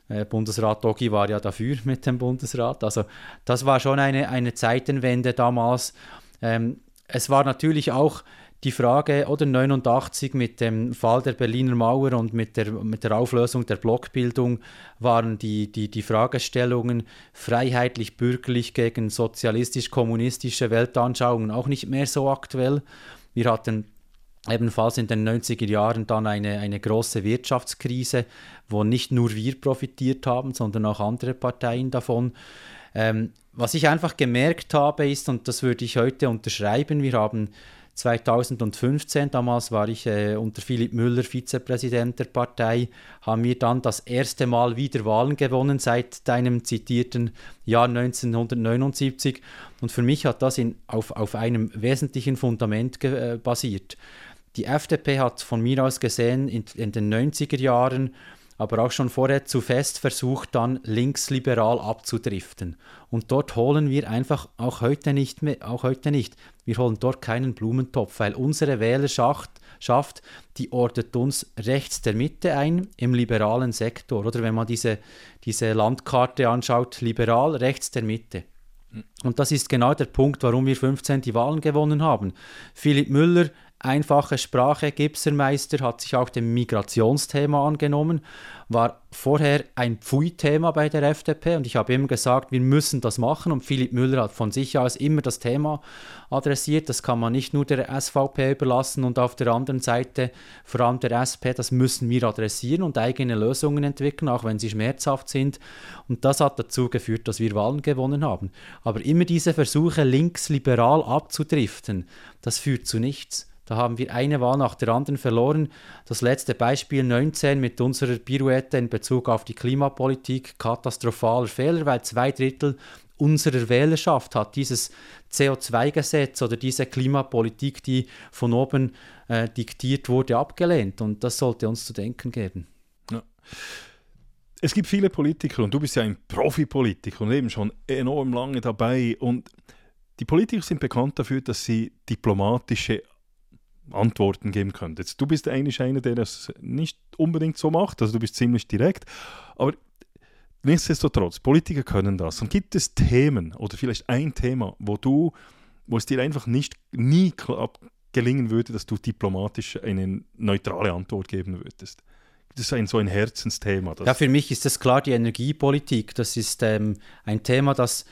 äh, Bundesrat Dogi war ja dafür mit dem Bundesrat. Also das war schon eine, eine Zeitenwende damals. Ähm, es war natürlich auch die Frage, oder 89 mit dem Fall der Berliner Mauer und mit der, mit der Auflösung der Blockbildung waren die, die, die Fragestellungen freiheitlich-bürgerlich gegen sozialistisch-kommunistische Weltanschauungen auch nicht mehr so aktuell. Wir hatten ebenfalls in den 90er Jahren dann eine, eine große Wirtschaftskrise, wo nicht nur wir profitiert haben, sondern auch andere Parteien davon. Ähm, was ich einfach gemerkt habe ist, und das würde ich heute unterschreiben, wir haben 2015, damals war ich äh, unter Philipp Müller Vizepräsident der Partei, haben wir dann das erste Mal wieder Wahlen gewonnen seit deinem zitierten Jahr 1979. Und für mich hat das in, auf, auf einem wesentlichen Fundament äh, basiert. Die FDP hat von mir aus gesehen in, in den 90er Jahren aber auch schon vorher zu fest versucht, dann linksliberal abzudriften. Und dort holen wir einfach auch heute nicht mehr, auch heute nicht. Wir holen dort keinen Blumentopf, weil unsere Wählerschaft, die ordnet uns rechts der Mitte ein im liberalen Sektor. Oder wenn man diese, diese Landkarte anschaut, liberal rechts der Mitte. Und das ist genau der Punkt, warum wir 15 die Wahlen gewonnen haben. Philipp Müller Einfache Sprache, Gipsermeister hat sich auch dem Migrationsthema angenommen, war vorher ein Pfui-Thema bei der FDP und ich habe immer gesagt, wir müssen das machen und Philipp Müller hat von sich aus immer das Thema adressiert, das kann man nicht nur der SVP überlassen und auf der anderen Seite vor allem der SP, das müssen wir adressieren und eigene Lösungen entwickeln, auch wenn sie schmerzhaft sind und das hat dazu geführt, dass wir Wahlen gewonnen haben. Aber immer diese Versuche, linksliberal abzudriften, das führt zu nichts. Da haben wir eine Wahl nach der anderen verloren. Das letzte Beispiel 19 mit unserer Pirouette in Bezug auf die Klimapolitik, katastrophaler Fehler, weil zwei Drittel unserer Wählerschaft hat dieses CO2-Gesetz oder diese Klimapolitik, die von oben äh, diktiert wurde, abgelehnt. Und das sollte uns zu denken geben. Ja. Es gibt viele Politiker und du bist ja ein Profipolitiker und eben schon enorm lange dabei. Und die Politiker sind bekannt dafür, dass sie diplomatische Antworten geben könnte. Jetzt, du bist eigentlich einer, der das nicht unbedingt so macht, also du bist ziemlich direkt, aber nichtsdestotrotz, Politiker können das. Und gibt es Themen oder vielleicht ein Thema, wo du, wo es dir einfach nicht nie gelingen würde, dass du diplomatisch eine neutrale Antwort geben würdest? Das ist ein, so ein Herzensthema. ja, für mich ist das klar die Energiepolitik. Das ist ähm, ein Thema, das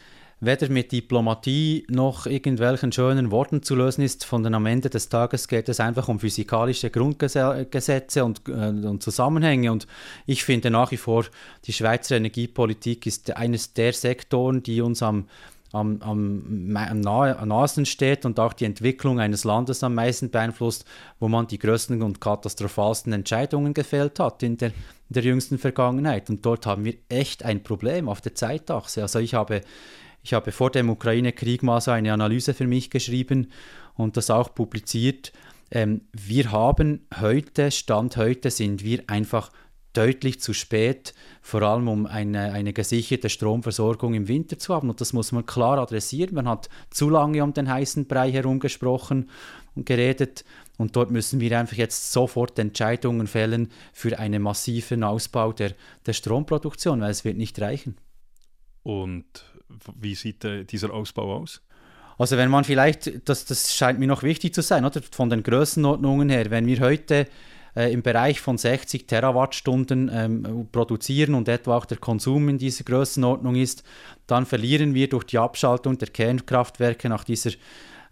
weder mit Diplomatie noch irgendwelchen schönen Worten zu lösen ist, sondern am Ende des Tages geht es einfach um physikalische Grundgesetze und, äh, und Zusammenhänge. Und ich finde nach wie vor, die Schweizer Energiepolitik ist eines der Sektoren, die uns am am, am, am, nahe, steht und auch die Entwicklung eines Landes am meisten beeinflusst, wo man die größten und katastrophalsten Entscheidungen gefällt hat in der, in der jüngsten Vergangenheit. Und dort haben wir echt ein Problem auf der Zeitachse. Also ich habe ich habe vor dem Ukraine-Krieg mal so eine Analyse für mich geschrieben und das auch publiziert. Ähm, wir haben heute, Stand heute, sind wir einfach deutlich zu spät, vor allem um eine, eine gesicherte Stromversorgung im Winter zu haben. Und das muss man klar adressieren. Man hat zu lange um den heißen Brei herumgesprochen und geredet. Und dort müssen wir einfach jetzt sofort Entscheidungen fällen für einen massiven Ausbau der, der Stromproduktion, weil es wird nicht reichen. Und wie sieht äh, dieser Ausbau aus? Also wenn man vielleicht, das, das scheint mir noch wichtig zu sein, oder von den Größenordnungen her, wenn wir heute äh, im Bereich von 60 Terawattstunden ähm, produzieren und etwa auch der Konsum in dieser Größenordnung ist, dann verlieren wir durch die Abschaltung der Kernkraftwerke nach dieser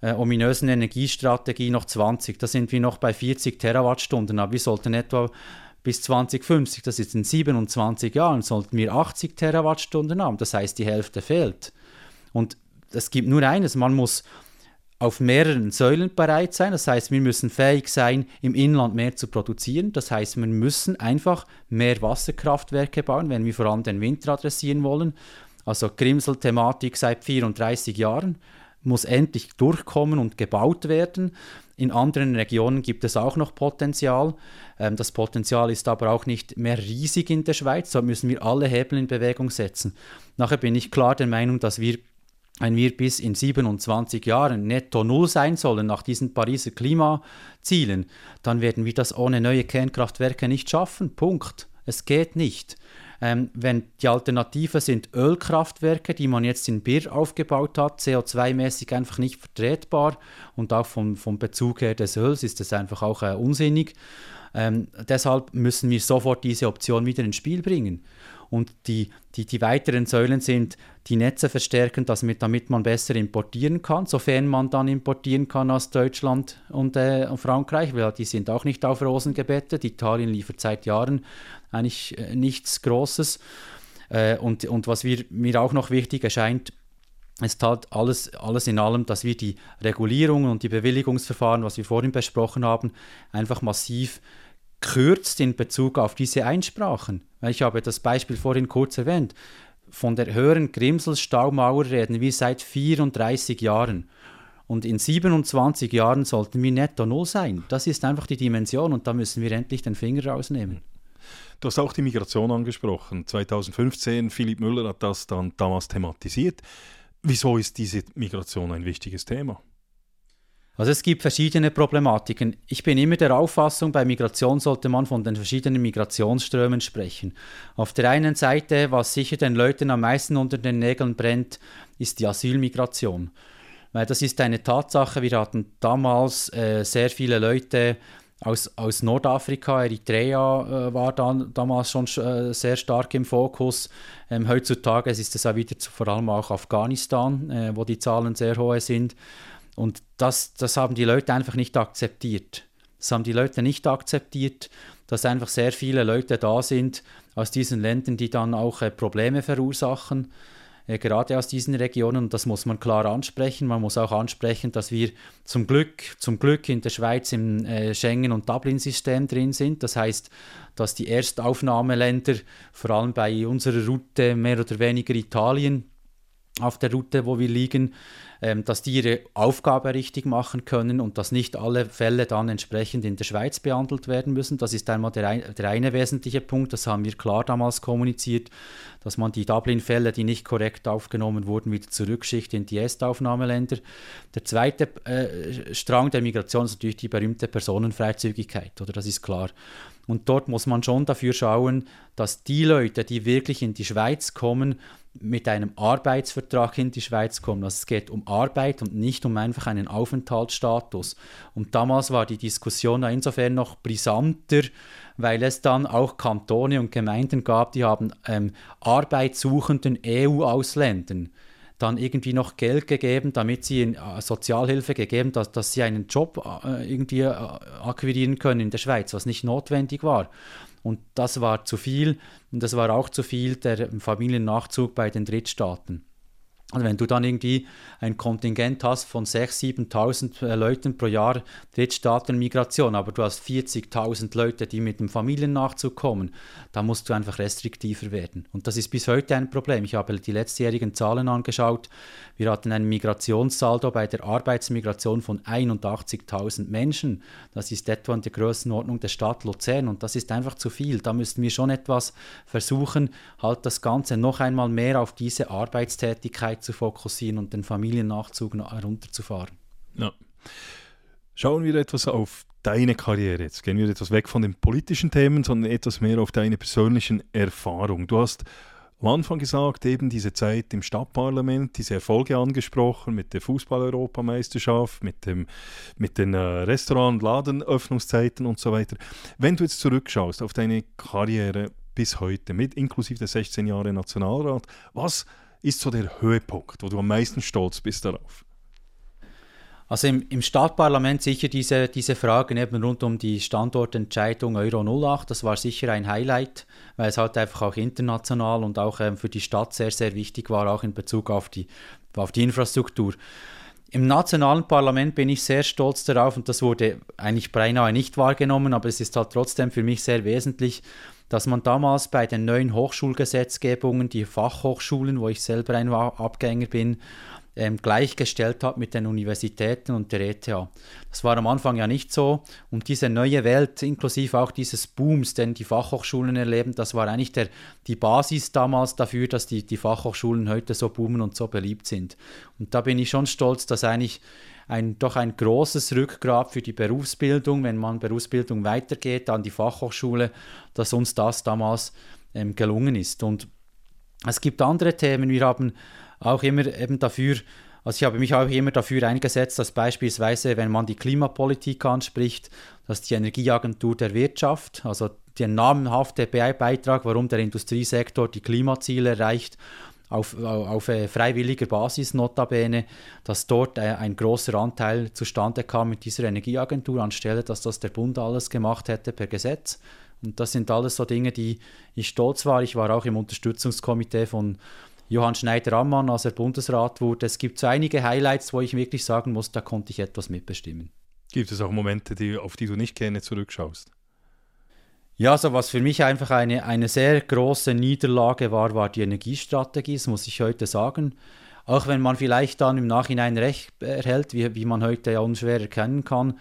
äh, ominösen Energiestrategie noch 20. Da sind wir noch bei 40 Terawattstunden, aber wir sollten etwa bis 2050, das ist in 27 Jahren, sollten wir 80 Terawattstunden haben. Das heißt, die Hälfte fehlt. Und es gibt nur eines, man muss auf mehreren Säulen bereit sein. Das heißt, wir müssen fähig sein, im Inland mehr zu produzieren. Das heißt, wir müssen einfach mehr Wasserkraftwerke bauen, wenn wir vor allem den Winter adressieren wollen. Also Grimsel-Thematik seit 34 Jahren muss endlich durchkommen und gebaut werden. In anderen Regionen gibt es auch noch Potenzial. Ähm, das Potenzial ist aber auch nicht mehr riesig in der Schweiz. Da müssen wir alle Hebel in Bewegung setzen. Nachher bin ich klar der Meinung, dass wir wenn wir bis in 27 Jahren netto null sein sollen nach diesen Pariser Klimazielen, dann werden wir das ohne neue Kernkraftwerke nicht schaffen. Punkt. Es geht nicht. Ähm, wenn die Alternative sind Ölkraftwerke, die man jetzt in Bir aufgebaut hat, CO2-mäßig einfach nicht vertretbar und auch vom, vom Bezug her des Öls ist es einfach auch äh, unsinnig. Ähm, deshalb müssen wir sofort diese Option wieder ins Spiel bringen. Und die, die, die weiteren Säulen sind die Netze verstärken, damit, damit man besser importieren kann, sofern man dann importieren kann aus Deutschland und äh, Frankreich, weil die sind auch nicht auf Rosen gebettet. Italien liefert seit Jahren eigentlich äh, nichts Großes. Äh, und, und was wir, mir auch noch wichtig erscheint, ist halt alles, alles in allem, dass wir die Regulierungen und die Bewilligungsverfahren, was wir vorhin besprochen haben, einfach massiv kürzt in Bezug auf diese Einsprachen. Ich habe das Beispiel vorhin kurz erwähnt. Von der höheren Grimsel-Staumauer reden wir seit 34 Jahren. Und in 27 Jahren sollten wir netto null sein. Das ist einfach die Dimension und da müssen wir endlich den Finger rausnehmen. Du hast auch die Migration angesprochen. 2015, Philipp Müller hat das dann damals thematisiert. Wieso ist diese Migration ein wichtiges Thema? Also es gibt verschiedene Problematiken. Ich bin immer der Auffassung, bei Migration sollte man von den verschiedenen Migrationsströmen sprechen. Auf der einen Seite, was sicher den Leuten am meisten unter den Nägeln brennt, ist die Asylmigration. Weil das ist eine Tatsache, wir hatten damals äh, sehr viele Leute aus, aus Nordafrika, Eritrea äh, war dann, damals schon äh, sehr stark im Fokus. Ähm, heutzutage ist es auch wieder zu, vor allem auch Afghanistan, äh, wo die Zahlen sehr hohe sind. Und das, das haben die Leute einfach nicht akzeptiert. Das haben die Leute nicht akzeptiert, dass einfach sehr viele Leute da sind aus diesen Ländern, die dann auch äh, Probleme verursachen äh, gerade aus diesen Regionen. Und das muss man klar ansprechen. Man muss auch ansprechen, dass wir zum Glück, zum Glück in der Schweiz im äh, Schengen- und Dublin-System drin sind. Das heißt, dass die Erstaufnahmeländer, vor allem bei unserer Route mehr oder weniger Italien, auf der Route, wo wir liegen, ähm, dass die ihre Aufgabe richtig machen können und dass nicht alle Fälle dann entsprechend in der Schweiz behandelt werden müssen. Das ist einmal der, der eine wesentliche Punkt, das haben wir klar damals kommuniziert, dass man die Dublin-Fälle, die nicht korrekt aufgenommen wurden, wieder zurückschickt in die Erstaufnahmeländer. Der zweite äh, Strang der Migration ist natürlich die berühmte Personenfreizügigkeit, oder das ist klar. Und dort muss man schon dafür schauen, dass die Leute, die wirklich in die Schweiz kommen, mit einem Arbeitsvertrag in die Schweiz kommen. Also es geht um Arbeit und nicht um einfach einen Aufenthaltsstatus. Und damals war die Diskussion insofern noch brisanter, weil es dann auch Kantone und Gemeinden gab, die haben ähm, arbeitssuchenden EU-Ausländern dann irgendwie noch Geld gegeben, damit sie in, äh, Sozialhilfe gegeben, dass, dass sie einen Job äh, irgendwie äh, akquirieren können in der Schweiz, was nicht notwendig war. Und das war zu viel. Und das war auch zu viel der Familiennachzug bei den Drittstaaten. Also wenn du dann irgendwie ein Kontingent hast von 6.000, 7.000 äh, Leuten pro Jahr Drittstaatenmigration, aber du hast 40.000 Leute, die mit dem Familiennachzug kommen, dann musst du einfach restriktiver werden. Und das ist bis heute ein Problem. Ich habe die letztjährigen Zahlen angeschaut. Wir hatten einen Migrationssaldo bei der Arbeitsmigration von 81.000 Menschen. Das ist etwa in der Größenordnung der Stadt Luzern und das ist einfach zu viel. Da müssten wir schon etwas versuchen, halt das Ganze noch einmal mehr auf diese Arbeitstätigkeit zu fokussieren und den Familiennachzug herunterzufahren. Ja. Schauen wir etwas auf deine Karriere. Jetzt gehen wir etwas weg von den politischen Themen, sondern etwas mehr auf deine persönlichen Erfahrungen. Du hast am Anfang gesagt, eben diese Zeit im Stadtparlament, diese Erfolge angesprochen mit der Fußball-Europameisterschaft, mit, mit den äh, Restaurant- und Ladenöffnungszeiten und so weiter. Wenn du jetzt zurückschaust auf deine Karriere bis heute, mit inklusive der 16 Jahre Nationalrat, was ist so der Höhepunkt, wo du am meisten stolz bist darauf? Also im, im Stadtparlament sicher diese, diese Fragen eben rund um die Standortentscheidung Euro 08, das war sicher ein Highlight, weil es halt einfach auch international und auch ähm, für die Stadt sehr, sehr wichtig war, auch in Bezug auf die, auf die Infrastruktur. Im nationalen Parlament bin ich sehr stolz darauf und das wurde eigentlich beinahe nicht wahrgenommen, aber es ist halt trotzdem für mich sehr wesentlich, dass man damals bei den neuen Hochschulgesetzgebungen die Fachhochschulen, wo ich selber ein Abgänger bin, ähm, gleichgestellt hat mit den Universitäten und der ETH. Das war am Anfang ja nicht so. Und diese neue Welt, inklusive auch dieses Booms, den die Fachhochschulen erleben, das war eigentlich der, die Basis damals dafür, dass die, die Fachhochschulen heute so boomen und so beliebt sind. Und da bin ich schon stolz, dass eigentlich ein, doch ein großes Rückgrat für die Berufsbildung, wenn man Berufsbildung weitergeht an die Fachhochschule, dass uns das damals ähm, gelungen ist. Und es gibt andere Themen. Wir haben auch immer eben dafür Also ich habe mich auch immer dafür eingesetzt, dass beispielsweise, wenn man die Klimapolitik anspricht, dass die Energieagentur der Wirtschaft, also der namenhafte Beitrag, warum der Industriesektor die Klimaziele erreicht, auf, auf äh, freiwilliger Basis notabene, dass dort äh, ein großer Anteil zustande kam mit dieser Energieagentur, anstelle dass das der Bund alles gemacht hätte per Gesetz. Und das sind alles so Dinge, die ich stolz war. Ich war auch im Unterstützungskomitee von Johann Schneider-Ammann, als er Bundesrat wurde. Es gibt so einige Highlights, wo ich wirklich sagen muss, da konnte ich etwas mitbestimmen. Gibt es auch Momente, die, auf die du nicht gerne zurückschaust? Ja, also was für mich einfach eine, eine sehr große Niederlage war, war die Energiestrategie, das muss ich heute sagen. Auch wenn man vielleicht dann im Nachhinein recht erhält, wie, wie man heute ja unschwer erkennen kann,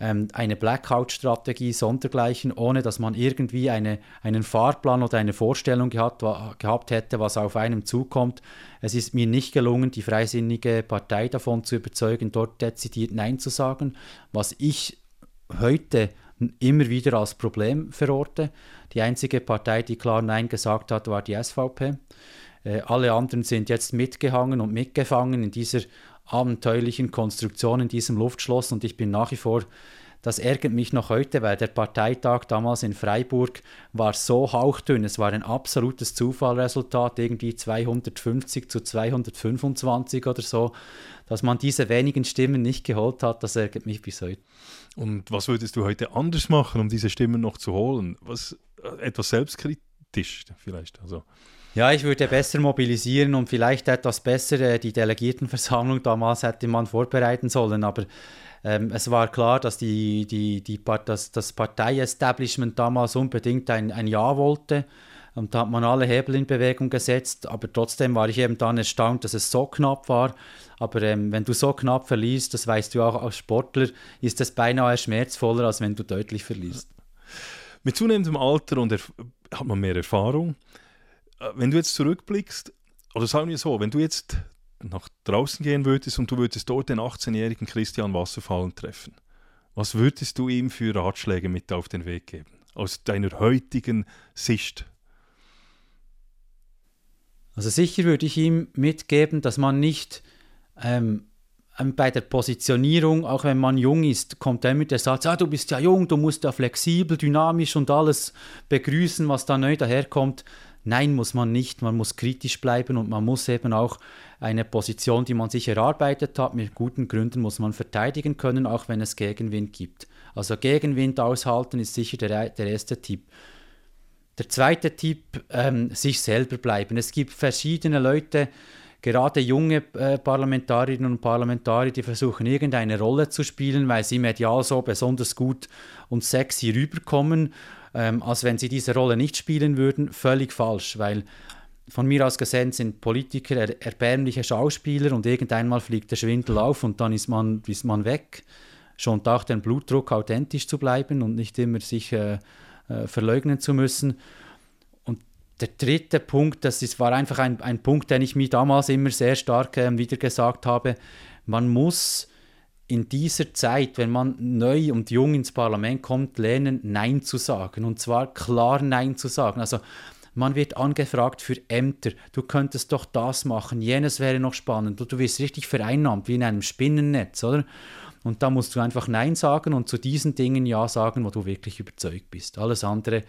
ähm, eine Blackout-Strategie sondergleichen, ohne dass man irgendwie eine, einen Fahrplan oder eine Vorstellung gehabt, gehabt hätte, was auf einem zukommt. Es ist mir nicht gelungen, die freisinnige Partei davon zu überzeugen, dort dezidiert Nein zu sagen, was ich heute immer wieder als Problem verorte. Die einzige Partei, die klar Nein gesagt hat, war die SVP. Äh, alle anderen sind jetzt mitgehangen und mitgefangen in dieser abenteuerlichen Konstruktion, in diesem Luftschloss und ich bin nach wie vor das ärgert mich noch heute, weil der Parteitag damals in Freiburg war so hauchdünn. Es war ein absolutes Zufallresultat, irgendwie 250 zu 225 oder so, dass man diese wenigen Stimmen nicht geholt hat. Das ärgert mich bis heute. Und was würdest du heute anders machen, um diese Stimmen noch zu holen? Was, äh, etwas selbstkritisch vielleicht? Also. Ja, ich würde besser mobilisieren und vielleicht etwas besser äh, die Delegiertenversammlung damals hätte man vorbereiten sollen. Aber ähm, es war klar, dass die, die, die, das, das Partei-Establishment damals unbedingt ein, ein Ja wollte. Und da hat man alle Hebel in Bewegung gesetzt, aber trotzdem war ich eben dann erstaunt, dass es so knapp war. Aber ähm, wenn du so knapp verlierst, das weißt du auch als Sportler, ist es beinahe schmerzvoller, als wenn du deutlich verlierst. Mit zunehmendem Alter und hat man mehr Erfahrung. Äh, wenn du jetzt zurückblickst, oder sagen wir so, wenn du jetzt nach draußen gehen würdest und du würdest dort den 18-jährigen Christian Wasserfallen treffen, was würdest du ihm für Ratschläge mit auf den Weg geben? Aus deiner heutigen Sicht also sicher würde ich ihm mitgeben, dass man nicht ähm, ähm, bei der Positionierung, auch wenn man jung ist, kommt immer der Satz, ah, du bist ja jung, du musst ja flexibel, dynamisch und alles begrüßen, was da neu daherkommt. Nein, muss man nicht. Man muss kritisch bleiben und man muss eben auch eine Position, die man sich erarbeitet hat, mit guten Gründen muss man verteidigen können, auch wenn es Gegenwind gibt. Also Gegenwind aushalten ist sicher der, der erste Tipp. Der zweite Tipp, ähm, sich selber bleiben. Es gibt verschiedene Leute, gerade junge äh, Parlamentarierinnen und Parlamentarier, die versuchen, irgendeine Rolle zu spielen, weil sie medial so besonders gut und sexy rüberkommen, ähm, als wenn sie diese Rolle nicht spielen würden. Völlig falsch, weil von mir aus gesehen sind Politiker er erbärmliche Schauspieler und irgendeinmal fliegt der Schwindel auf und dann ist man, ist man weg. Schont auch den Blutdruck, authentisch zu bleiben und nicht immer sich äh, äh, verleugnen zu müssen. Und der dritte Punkt, das ist, war einfach ein, ein Punkt, den ich mir damals immer sehr stark äh, wieder gesagt habe, man muss in dieser Zeit, wenn man neu und jung ins Parlament kommt, lernen, Nein zu sagen. Und zwar klar Nein zu sagen. Also man wird angefragt für Ämter. Du könntest doch das machen, jenes wäre noch spannend. Du, du wirst richtig vereinnahmt, wie in einem Spinnennetz, oder? Und da musst du einfach Nein sagen und zu diesen Dingen Ja sagen, wo du wirklich überzeugt bist. Alles andere,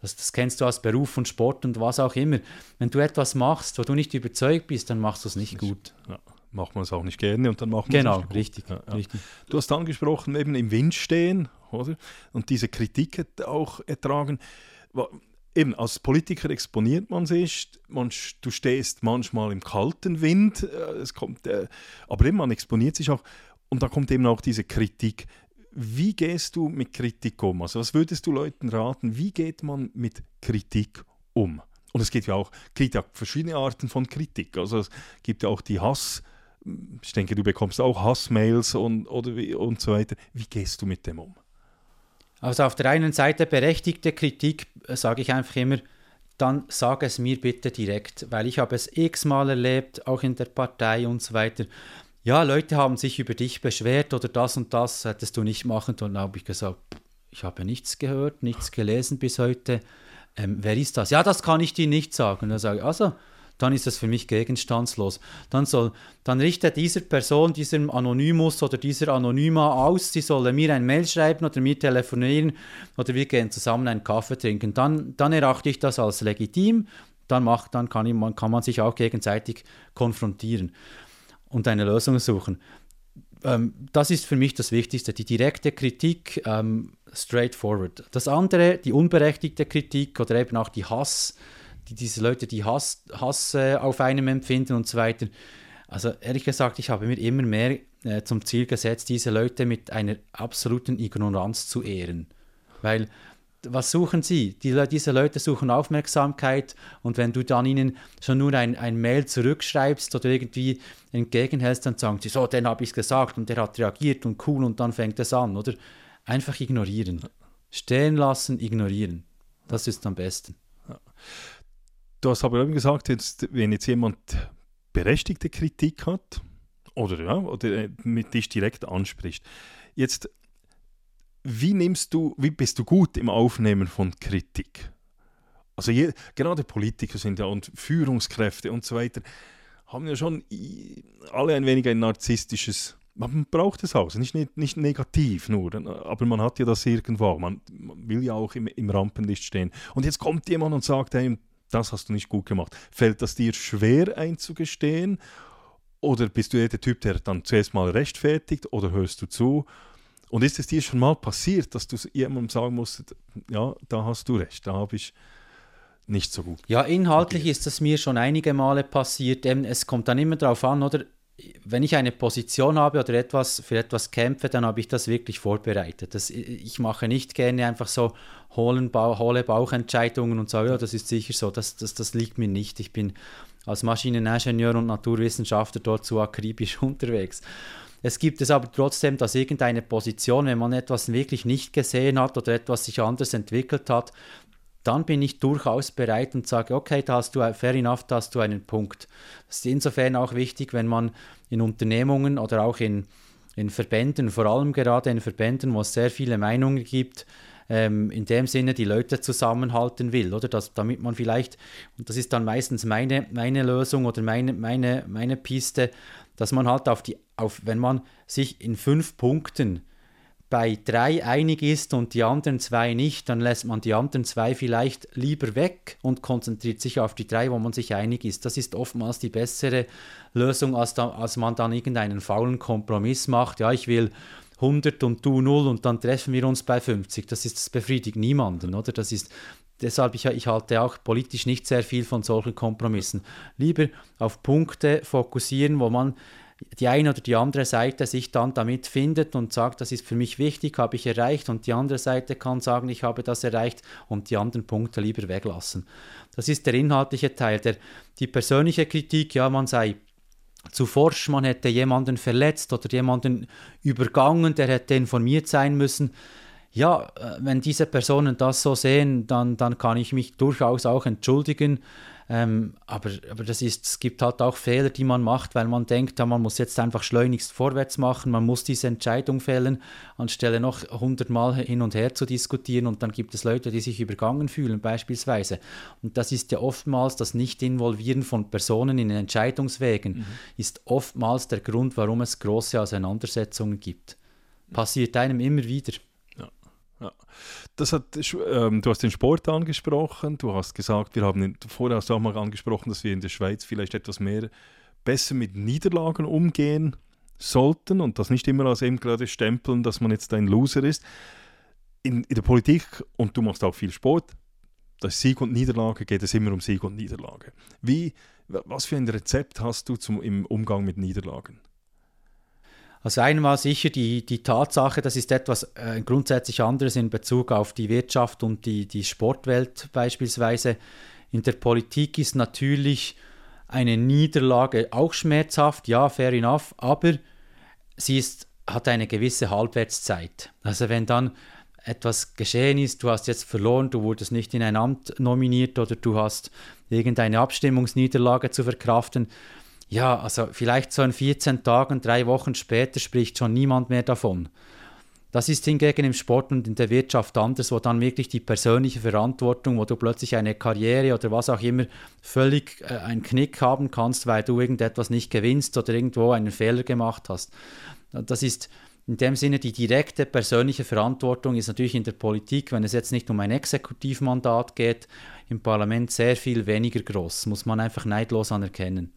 das, das kennst du aus Beruf und Sport und was auch immer. Wenn du etwas machst, wo du nicht überzeugt bist, dann machst du es nicht gut. Ja macht man es auch nicht gerne und dann macht man genau, es nicht richtig, ja, ja. richtig. Du hast angesprochen, eben im Wind stehen, oder? Und diese Kritik auch ertragen. Eben, als Politiker exponiert man sich, man, du stehst manchmal im kalten Wind, äh, es kommt, äh, aber eben, man exponiert sich auch und da kommt eben auch diese Kritik. Wie gehst du mit Kritik um? Also was würdest du Leuten raten? Wie geht man mit Kritik um? Und es geht ja auch, gibt ja verschiedene Arten von Kritik. Also es gibt ja auch die Hass, ich denke, du bekommst auch Hassmails und, oder, und so weiter. Wie gehst du mit dem um? Also auf der einen Seite berechtigte Kritik, äh, sage ich einfach immer, dann sag es mir bitte direkt, weil ich habe es x-mal erlebt, auch in der Partei und so weiter ja, Leute haben sich über dich beschwert oder das und das hättest du nicht machen. Und dann habe ich gesagt, ich habe nichts gehört, nichts gelesen bis heute. Ähm, wer ist das? Ja, das kann ich dir nicht sagen. Und dann sage ich, also, dann ist das für mich gegenstandslos. Dann soll, dann richtet dieser Person, diesem Anonymus oder dieser Anonyma aus, sie soll mir ein Mail schreiben oder mir telefonieren oder wir gehen zusammen einen Kaffee trinken. Dann, dann erachte ich das als legitim, dann, macht, dann kann, ich, kann man sich auch gegenseitig konfrontieren und eine Lösung suchen. Ähm, das ist für mich das Wichtigste, die direkte Kritik, ähm, straightforward. Das andere, die unberechtigte Kritik oder eben auch die Hass, die, diese Leute, die Hass, Hass äh, auf einem empfinden und so weiter. Also ehrlich gesagt, ich habe mir immer mehr äh, zum Ziel gesetzt, diese Leute mit einer absoluten Ignoranz zu ehren. Weil was suchen sie? Die, diese Leute suchen Aufmerksamkeit und wenn du dann ihnen schon nur ein, ein Mail zurückschreibst oder irgendwie entgegenhältst, dann sagen sie, so, den habe ich gesagt und der hat reagiert und cool und dann fängt es an, oder? Einfach ignorieren. Stehen lassen, ignorieren. Das ist am besten. Du hast aber eben gesagt, jetzt, wenn jetzt jemand berechtigte Kritik hat oder, ja, oder äh, mit dich direkt anspricht, jetzt wie nimmst du, wie bist du gut im Aufnehmen von Kritik? Also je, gerade Politiker sind ja und Führungskräfte und so weiter haben ja schon alle ein wenig ein narzisstisches man braucht es auch, nicht, nicht negativ nur, aber man hat ja das irgendwo, man, man will ja auch im, im, Rampenlicht stehen. Und jetzt kommt jemand und sagt, hey, das hast du nicht gut gemacht. Fällt das dir schwer einzugestehen? Oder bist du der Typ, der dann zuerst mal rechtfertigt oder hörst du zu? Und ist es dir schon mal passiert, dass du jemandem sagen musst, ja, da hast du recht, da habe ich nicht so gut. Ja, inhaltlich okay. ist das mir schon einige Male passiert. Es kommt dann immer darauf an, oder wenn ich eine Position habe oder etwas für etwas kämpfe, dann habe ich das wirklich vorbereitet. Das, ich mache nicht gerne einfach so hohlen Bauch, hohle Bauchentscheidungen und sage, ja, das ist sicher so. Das, das, das liegt mir nicht. Ich bin als Maschineningenieur und Naturwissenschaftler dort so akribisch unterwegs. Es gibt es aber trotzdem, dass irgendeine Position, wenn man etwas wirklich nicht gesehen hat oder etwas sich anders entwickelt hat, dann bin ich durchaus bereit und sage, okay, da hast du, fair enough, da hast du einen Punkt. Das ist insofern auch wichtig, wenn man in Unternehmungen oder auch in, in Verbänden, vor allem gerade in Verbänden, wo es sehr viele Meinungen gibt, ähm, in dem Sinne die Leute zusammenhalten will, oder? Das, damit man vielleicht, und das ist dann meistens meine, meine Lösung oder meine, meine, meine Piste, dass man halt auf die, auf, wenn man sich in fünf Punkten bei drei einig ist und die anderen zwei nicht, dann lässt man die anderen zwei vielleicht lieber weg und konzentriert sich auf die drei, wo man sich einig ist. Das ist oftmals die bessere Lösung, als, da, als man dann irgendeinen faulen Kompromiss macht. Ja, ich will 100 und du 0 und dann treffen wir uns bei 50. Das, ist, das befriedigt niemanden, oder? Das ist, deshalb, ich, ich halte auch politisch nicht sehr viel von solchen Kompromissen. Lieber auf Punkte fokussieren, wo man die eine oder die andere Seite sich dann damit findet und sagt, das ist für mich wichtig, habe ich erreicht und die andere Seite kann sagen, ich habe das erreicht und die anderen Punkte lieber weglassen. Das ist der inhaltliche Teil. Der, die persönliche Kritik, ja, man sei zu forsch, man hätte jemanden verletzt oder jemanden übergangen, der hätte informiert sein müssen ja, äh, wenn diese Personen das so sehen, dann, dann kann ich mich durchaus auch entschuldigen. Ähm, aber aber das ist, es gibt halt auch Fehler, die man macht, weil man denkt, ja, man muss jetzt einfach schleunigst vorwärts machen, man muss diese Entscheidung fällen, anstelle noch hundertmal hin und her zu diskutieren. Und dann gibt es Leute, die sich übergangen fühlen, beispielsweise. Und das ist ja oftmals das Nicht-Involvieren von Personen in Entscheidungswegen, mhm. ist oftmals der Grund, warum es große Auseinandersetzungen gibt. Passiert einem immer wieder. Ja. Das hat, ähm, du hast den Sport angesprochen, du hast gesagt, wir haben, vorher auch mal angesprochen, dass wir in der Schweiz vielleicht etwas mehr besser mit Niederlagen umgehen sollten und das nicht immer als eben gerade stempeln, dass man jetzt ein Loser ist. In, in der Politik, und du machst auch viel Sport, das Sieg und Niederlage geht es immer um Sieg und Niederlage. Wie, was für ein Rezept hast du zum, im Umgang mit Niederlagen? Also einmal sicher die, die Tatsache, das ist etwas äh, grundsätzlich anderes in Bezug auf die Wirtschaft und die, die Sportwelt beispielsweise. In der Politik ist natürlich eine Niederlage auch schmerzhaft, ja, fair enough, aber sie ist, hat eine gewisse Halbwertszeit. Also wenn dann etwas geschehen ist, du hast jetzt verloren, du wurdest nicht in ein Amt nominiert oder du hast irgendeine Abstimmungsniederlage zu verkraften, ja, also vielleicht so in 14 Tagen, drei Wochen später spricht schon niemand mehr davon. Das ist hingegen im Sport und in der Wirtschaft anders, wo dann wirklich die persönliche Verantwortung, wo du plötzlich eine Karriere oder was auch immer völlig äh, einen Knick haben kannst, weil du irgendetwas nicht gewinnst oder irgendwo einen Fehler gemacht hast. Das ist in dem Sinne die direkte persönliche Verantwortung ist natürlich in der Politik, wenn es jetzt nicht um ein Exekutivmandat geht, im Parlament sehr viel weniger groß, muss man einfach neidlos anerkennen.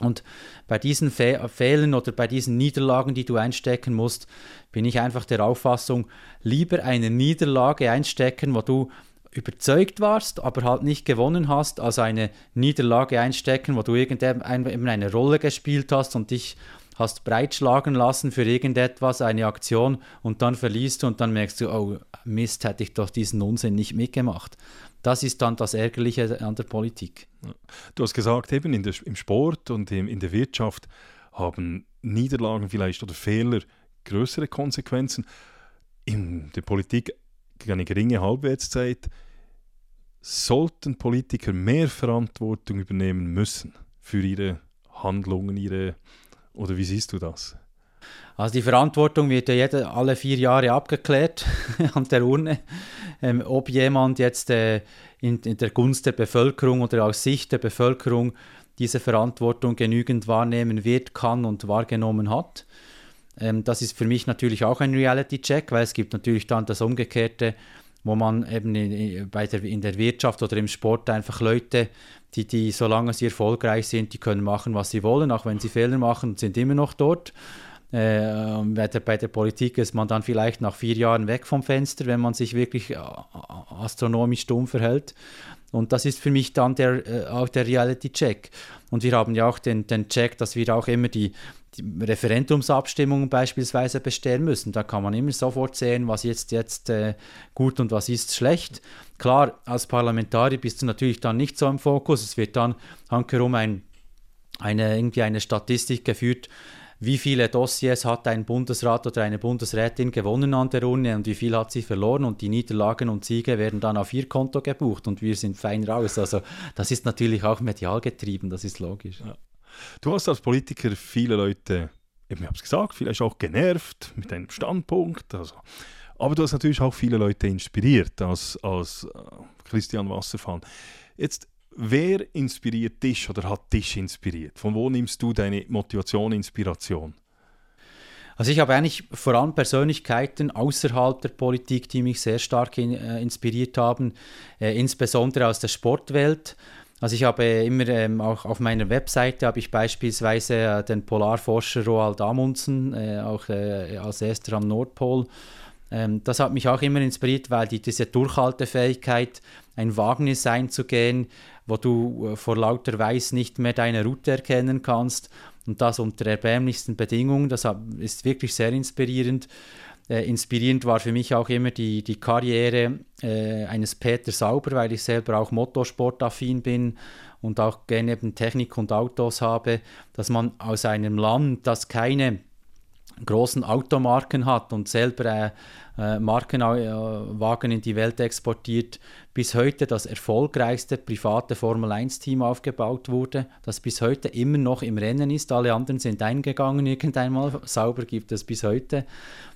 Und bei diesen Fe Fehlern oder bei diesen Niederlagen, die du einstecken musst, bin ich einfach der Auffassung, lieber eine Niederlage einstecken, wo du überzeugt warst, aber halt nicht gewonnen hast, als eine Niederlage einstecken, wo du irgendeine Rolle gespielt hast und dich hast breitschlagen lassen für irgendetwas, eine Aktion und dann verliest du und dann merkst du, oh Mist, hätte ich doch diesen Unsinn nicht mitgemacht. Das ist dann das Ärgerliche an der Politik. Du hast gesagt, eben in der, im Sport und im, in der Wirtschaft haben Niederlagen vielleicht oder Fehler größere Konsequenzen. In der Politik eine geringe Halbwertszeit. Sollten Politiker mehr Verantwortung übernehmen müssen für ihre Handlungen, ihre oder wie siehst du das? Also die Verantwortung wird ja jede, alle vier Jahre abgeklärt an der Urne, ähm, ob jemand jetzt äh, in, in, der Gunst der Bevölkerung oder aus Sicht der Bevölkerung diese Verantwortung genügend wahrnehmen wird, kann und wahrgenommen hat. Ähm, das ist für mich natürlich auch ein Reality-Check, weil es gibt natürlich dann das Umgekehrte, wo man eben in, bei der, in der Wirtschaft oder im Sport einfach Leute, die, die, solange sie erfolgreich sind, die können machen, was sie wollen, auch wenn sie Fehler machen, sind immer noch dort. Äh, bei, der, Politik ist man dann vielleicht nach vier Jahren weg vom Fenster, wenn man sich wirklich äh, astronomisch dumm verhält. Und das ist für mich dann der, äh, auch der Reality-Check. Und wir haben ja auch den, den Check, dass wir auch immer die, die Referendumsabstimmungen beispielsweise bestellen müssen. Da kann man immer sofort sehen, was jetzt, jetzt äh, gut und was ist schlecht. Klar, als Parlamentarier bist du natürlich dann nicht so im Fokus. Es wird dann hankerum ein, eine, irgendwie eine Statistik geführt, wie viele Dossiers hat ein Bundesrat oder eine Bundesrätin gewonnen an der Uni und wie viel hat sie verloren und die Niederlagen und Siege werden dann auf ihr Konto gebucht und wir sind fein raus. Also das ist natürlich auch medial getrieben, das ist logisch. Ja. Du hast als Politiker viele Leute, ich habe es gesagt, vielleicht auch genervt mit deinem Standpunkt. Also. Aber du hast natürlich auch viele Leute inspiriert als, als äh, Christian Wasserfall. Jetzt Wer inspiriert dich oder hat dich inspiriert? Von wo nimmst du deine Motivation, Inspiration? Also ich habe eigentlich vor allem Persönlichkeiten außerhalb der Politik, die mich sehr stark in, äh, inspiriert haben, äh, insbesondere aus der Sportwelt. Also ich habe immer ähm, auch auf meiner Webseite habe ich beispielsweise äh, den Polarforscher Roald Amundsen, äh, auch äh, als erster am Nordpol. Ähm, das hat mich auch immer inspiriert, weil die, diese Durchhaltefähigkeit, ein Wagnis einzugehen, wo du äh, vor lauter Weiß nicht mehr deine Route erkennen kannst und das unter erbärmlichsten Bedingungen. Das ist wirklich sehr inspirierend. Äh, inspirierend war für mich auch immer die, die Karriere äh, eines Peter Sauber, weil ich selber auch Motorsportaffin bin und auch gerne eben Technik und Autos habe, dass man aus einem Land, das keine großen Automarken hat und selber äh, äh, Markenwagen in die Welt exportiert, bis heute das erfolgreichste private Formel-1-Team aufgebaut wurde, das bis heute immer noch im Rennen ist. Alle anderen sind eingegangen irgendeinmal, sauber gibt es bis heute.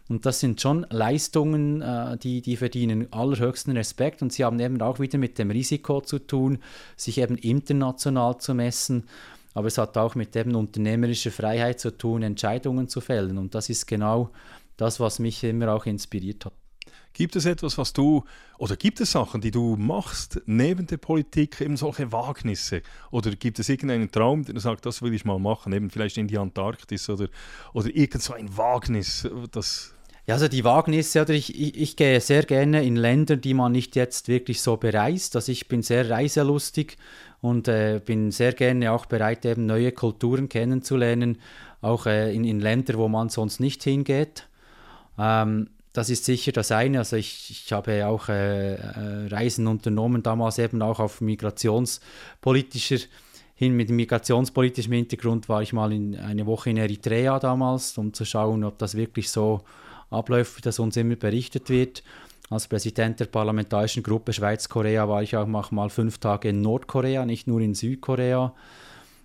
Und das sind schon Leistungen, äh, die, die verdienen allerhöchsten Respekt und sie haben eben auch wieder mit dem Risiko zu tun, sich eben international zu messen aber es hat auch mit eben unternehmerischer Freiheit zu tun, Entscheidungen zu fällen. Und das ist genau das, was mich immer auch inspiriert hat. Gibt es etwas, was du, oder gibt es Sachen, die du machst neben der Politik, eben solche Wagnisse? Oder gibt es irgendeinen Traum, den du sagst, das will ich mal machen, eben vielleicht in die Antarktis oder, oder irgend so ein Wagnis, das ja, also die Wagnisse, oder ich, ich, ich, gehe sehr gerne in Länder, die man nicht jetzt wirklich so bereist. Also ich bin sehr reiselustig und äh, bin sehr gerne auch bereit, eben neue Kulturen kennenzulernen, auch äh, in, in Länder, wo man sonst nicht hingeht. Ähm, das ist sicher das eine. Also ich, ich habe auch äh, äh, Reisen unternommen, damals eben auch auf migrationspolitischer hin mit migrationspolitischem Hintergrund war ich mal in eine Woche in Eritrea damals, um zu schauen, ob das wirklich so abläuft, wie das uns immer berichtet wird. Als Präsident der parlamentarischen Gruppe Schweiz-Korea war ich auch mal fünf Tage in Nordkorea, nicht nur in Südkorea.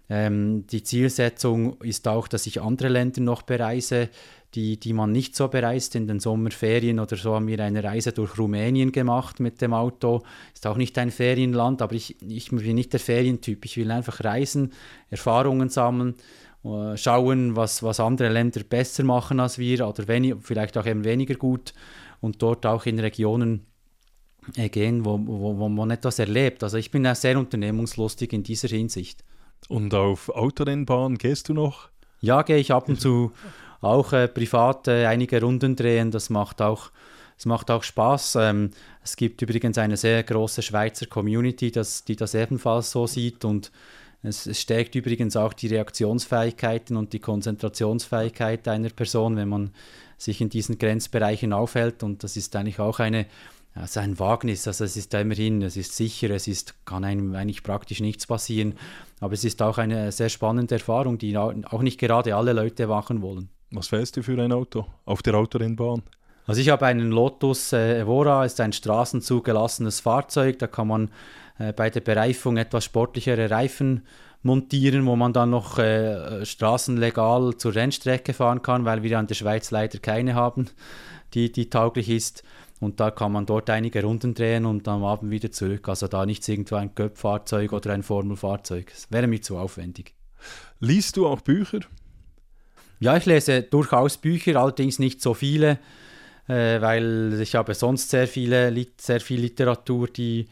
Ähm, die Zielsetzung ist auch, dass ich andere Länder noch bereise, die, die man nicht so bereist. In den Sommerferien oder so haben wir eine Reise durch Rumänien gemacht mit dem Auto. Ist auch nicht ein Ferienland, aber ich, ich bin nicht der Ferientyp. Ich will einfach reisen, Erfahrungen sammeln, äh, schauen, was, was andere Länder besser machen als wir oder wenig, vielleicht auch eben weniger gut und dort auch in Regionen äh, gehen, wo, wo, wo man etwas erlebt. Also ich bin auch sehr unternehmungslustig in dieser Hinsicht. Und auf Autorennbahn gehst du noch? Ja, gehe ich ab und zu auch äh, privat äh, einige Runden drehen. Das macht auch, das macht auch Spaß. Ähm, es gibt übrigens eine sehr große Schweizer Community, das, die das ebenfalls so sieht und es, es stärkt übrigens auch die Reaktionsfähigkeiten und die Konzentrationsfähigkeit einer Person, wenn man sich in diesen Grenzbereichen aufhält. Und das ist eigentlich auch eine, also ein Wagnis. Also es ist immerhin, es ist sicher, es ist, kann einem eigentlich praktisch nichts passieren. Aber es ist auch eine sehr spannende Erfahrung, die auch nicht gerade alle Leute machen wollen. Was fährst du für ein Auto auf der Autorennbahn? Also ich habe einen Lotus äh, Evora, ist ein straßenzugelassenes Fahrzeug. Da kann man äh, bei der Bereifung etwas sportlichere Reifen montieren, wo man dann noch äh, straßenlegal zur Rennstrecke fahren kann, weil wir an der Schweiz leider keine haben, die, die tauglich ist. Und da kann man dort einige Runden drehen und am Abend wieder zurück. Also da nicht irgendwo ein Göpp-Fahrzeug oder ein Formelfahrzeug. Das wäre mir zu aufwendig. Liest du auch Bücher? Ja, ich lese durchaus Bücher, allerdings nicht so viele, äh, weil ich habe sonst sehr viele, sehr viel Literatur, die,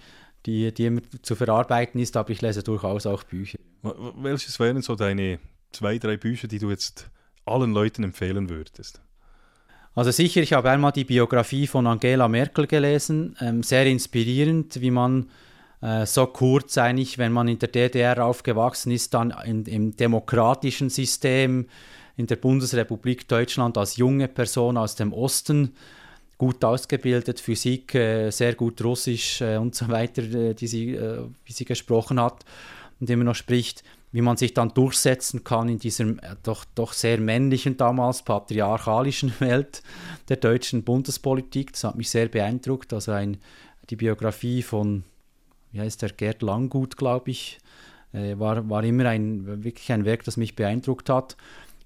die, die immer zu verarbeiten ist, aber ich lese durchaus auch Bücher. Welches wären so deine zwei, drei Bücher, die du jetzt allen Leuten empfehlen würdest? Also sicher, ich habe einmal die Biografie von Angela Merkel gelesen, ähm, sehr inspirierend, wie man äh, so kurz eigentlich, wenn man in der DDR aufgewachsen ist, dann in, im demokratischen System in der Bundesrepublik Deutschland als junge Person aus dem Osten, gut ausgebildet, Physik, äh, sehr gut Russisch äh, und so weiter, äh, die sie, äh, wie sie gesprochen hat und immer noch spricht, wie man sich dann durchsetzen kann in dieser äh, doch, doch sehr männlichen, damals patriarchalischen Welt der deutschen Bundespolitik. Das hat mich sehr beeindruckt. Also ein, die Biografie von, wie heißt der, Gerd Langgut, glaube ich, war, war immer ein, wirklich ein Werk, das mich beeindruckt hat.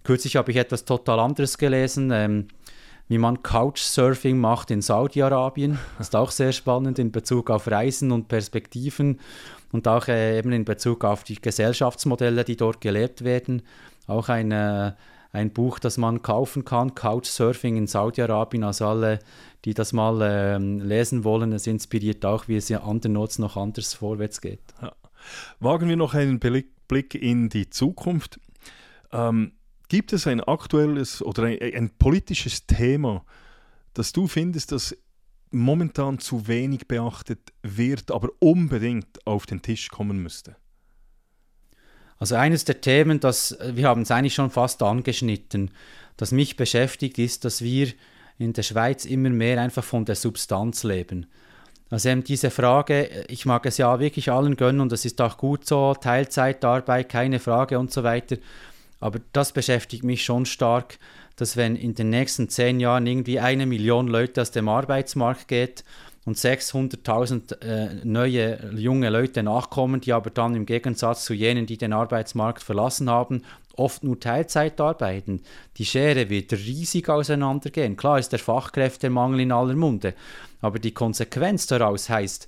Kürzlich habe ich etwas total anderes gelesen, ähm, wie man Couchsurfing macht in Saudi-Arabien. Das ist auch sehr spannend in Bezug auf Reisen und Perspektiven und auch äh, eben in Bezug auf die Gesellschaftsmodelle, die dort gelebt werden. Auch ein, äh, ein Buch, das man kaufen kann, Couchsurfing in Saudi-Arabien. Also alle, die das mal äh, lesen wollen, es inspiriert auch, wie es ja andernorts noch anders vorwärts geht. Ja. Wagen wir noch einen Blick in die Zukunft. Ähm, Gibt es ein aktuelles oder ein, ein politisches Thema, das du findest, das momentan zu wenig beachtet wird, aber unbedingt auf den Tisch kommen müsste? Also eines der Themen, das wir haben es eigentlich schon fast angeschnitten, das mich beschäftigt, ist, dass wir in der Schweiz immer mehr einfach von der Substanz leben. Also eben diese Frage, ich mag es ja wirklich allen gönnen und das ist auch gut so, Teilzeitarbeit, keine Frage und so weiter. Aber das beschäftigt mich schon stark, dass wenn in den nächsten zehn Jahren irgendwie eine Million Leute aus dem Arbeitsmarkt geht und 600.000 äh, neue junge Leute nachkommen, die aber dann im Gegensatz zu jenen, die den Arbeitsmarkt verlassen haben, oft nur Teilzeit arbeiten. Die Schere wird riesig auseinandergehen. Klar ist der Fachkräftemangel in aller Munde, aber die Konsequenz daraus heißt,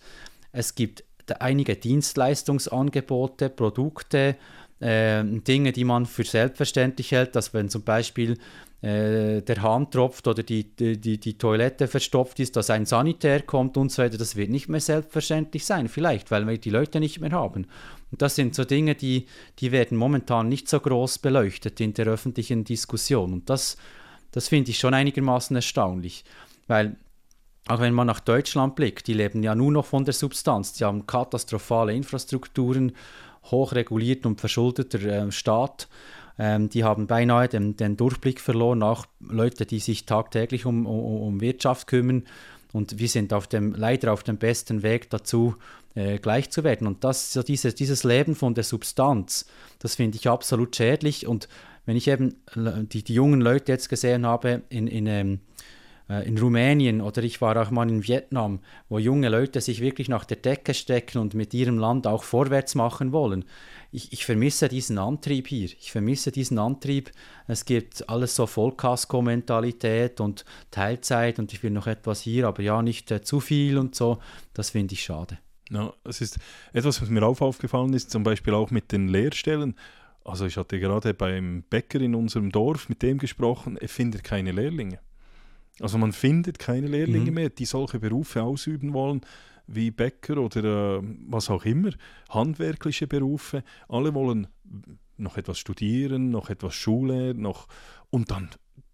es gibt einige Dienstleistungsangebote, Produkte, äh, Dinge, die man für selbstverständlich hält, dass wenn zum Beispiel äh, der Hahn tropft oder die, die, die Toilette verstopft ist, dass ein Sanitär kommt und so weiter, das wird nicht mehr selbstverständlich sein, vielleicht, weil wir die Leute nicht mehr haben. Und das sind so Dinge, die, die werden momentan nicht so groß beleuchtet in der öffentlichen Diskussion. Und das, das finde ich schon einigermaßen erstaunlich, weil auch wenn man nach Deutschland blickt, die leben ja nur noch von der Substanz, die haben katastrophale Infrastrukturen, hochregulierter und verschuldeter äh, Staat. Ähm, die haben beinahe den, den, Durchblick verloren, auch Leute, die sich tagtäglich um, um, um, Wirtschaft kümmern. Und wir sind auf dem, leider auf dem besten Weg dazu, äh, gleich zu werden. Und das, so diese, dieses Leben von der Substanz, das finde ich absolut schädlich. Und wenn ich eben die, die jungen Leute jetzt gesehen habe in, in ähm, äh, in Rumänien oder ich war auch mal in Vietnam, wo junge Leute sich wirklich nach der Decke stecken und mit ihrem Land auch vorwärts machen wollen. ich, ich vermisse diesen Antrieb hier. Ich vermisse diesen Antrieb. Es gibt alles so Vollkasko-Mentalität und Teilzeit und ich will noch etwas hier, aber ja, nicht äh, zu viel und so. Das finde ich schade. Ja, es ist etwas, was mir auch aufgefallen ist, zum Beispiel auch mit den Lehrstellen. Also ich hatte gerade beim Bäcker in unserem Dorf mit dem gesprochen, er findet keine Lehrlinge. Also man findet keine Lehrlinge mhm. mehr, die solche Berufe ausüben wollen, wie Bäcker oder äh, was auch immer, handwerkliche Berufe. Alle wollen noch etwas studieren, noch etwas Schule, noch und dann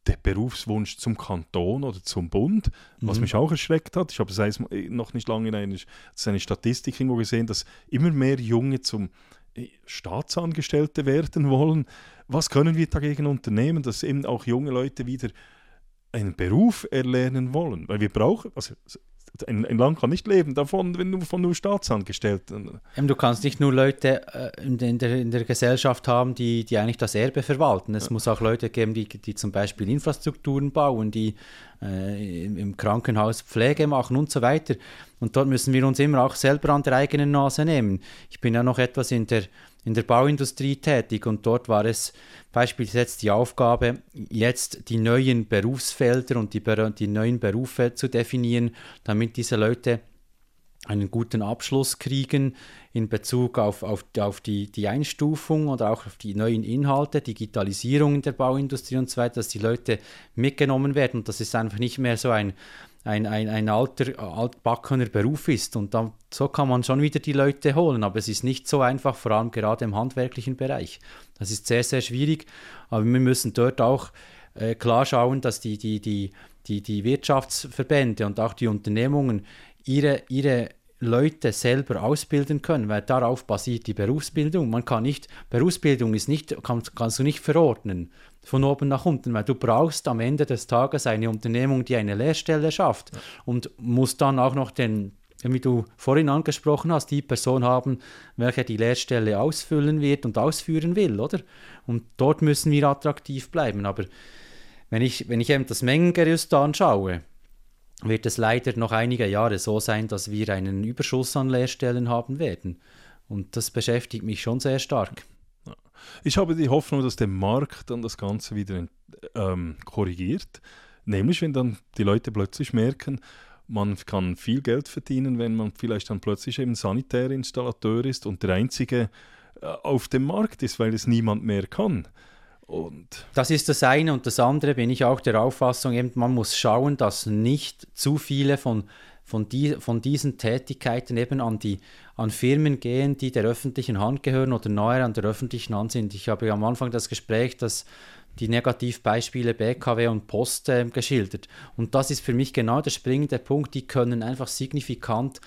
der Berufswunsch zum Kanton oder zum Bund, was mhm. mich auch erschreckt hat. Ich habe es noch nicht lange in einer, eine Statistik irgendwo gesehen, dass immer mehr Junge zum äh, Staatsangestellte werden wollen. Was können wir dagegen unternehmen, dass eben auch junge Leute wieder einen Beruf erlernen wollen? Weil wir brauchen, also ein, ein, Land kann nicht leben davon, wenn du von nur Staatsangestellten. Du kannst nicht nur Leute äh, in, der, in, der, Gesellschaft haben, die, die eigentlich das Erbe verwalten. Es ja. muss auch Leute geben, die, die zum Beispiel Infrastrukturen bauen, die äh, im Krankenhaus Pflege machen und so weiter. Und dort müssen wir uns immer auch selber an der eigenen Nase nehmen. Ich bin ja noch etwas in der in der Bauindustrie tätig und dort war es beispielsweise die Aufgabe, jetzt die neuen Berufsfelder und die, die neuen Berufe zu definieren, damit diese Leute einen guten Abschluss kriegen in Bezug auf, auf, auf die, die Einstufung oder auch auf die neuen Inhalte, Digitalisierung in der Bauindustrie und so weiter, dass die Leute mitgenommen werden. Und das ist einfach nicht mehr so ein, ein, ein, ein alter, altbackener Beruf ist. Und dann, so kann man schon wieder die Leute holen. Aber es ist nicht so einfach, vor allem gerade im handwerklichen Bereich. Das ist sehr, sehr schwierig. Aber wir müssen dort auch äh, klar schauen, dass die, die, die, die, die Wirtschaftsverbände und auch die Unternehmungen ihre, ihre Leute selber ausbilden können, weil darauf basiert die Berufsbildung. Man kann nicht, Berufsbildung ist nicht, kann, kannst du nicht verordnen von oben nach unten, weil du brauchst am Ende des Tages eine Unternehmung, die eine Lehrstelle schafft ja. und musst dann auch noch den, wie du vorhin angesprochen hast, die Person haben, welche die Lehrstelle ausfüllen wird und ausführen will, oder? Und dort müssen wir attraktiv bleiben. Aber wenn ich, wenn ich eben das Mengengerüst anschaue, wird es leider noch einige Jahre so sein, dass wir einen Überschuss an Lehrstellen haben werden. Und das beschäftigt mich schon sehr stark. Ich habe die Hoffnung, dass der Markt dann das Ganze wieder ähm, korrigiert. Nämlich, wenn dann die Leute plötzlich merken, man kann viel Geld verdienen, wenn man vielleicht dann plötzlich eben Sanitärinstallateur ist und der Einzige äh, auf dem Markt ist, weil es niemand mehr kann. Und das ist das eine und das andere bin ich auch der Auffassung, eben, man muss schauen, dass nicht zu viele von, von, die, von diesen Tätigkeiten eben an, die, an Firmen gehen, die der öffentlichen Hand gehören oder nahe an der öffentlichen Hand sind. Ich habe am Anfang das Gespräch, dass die Negativbeispiele BKW und Post äh, geschildert. Und das ist für mich genau der springende Punkt. Die können einfach signifikant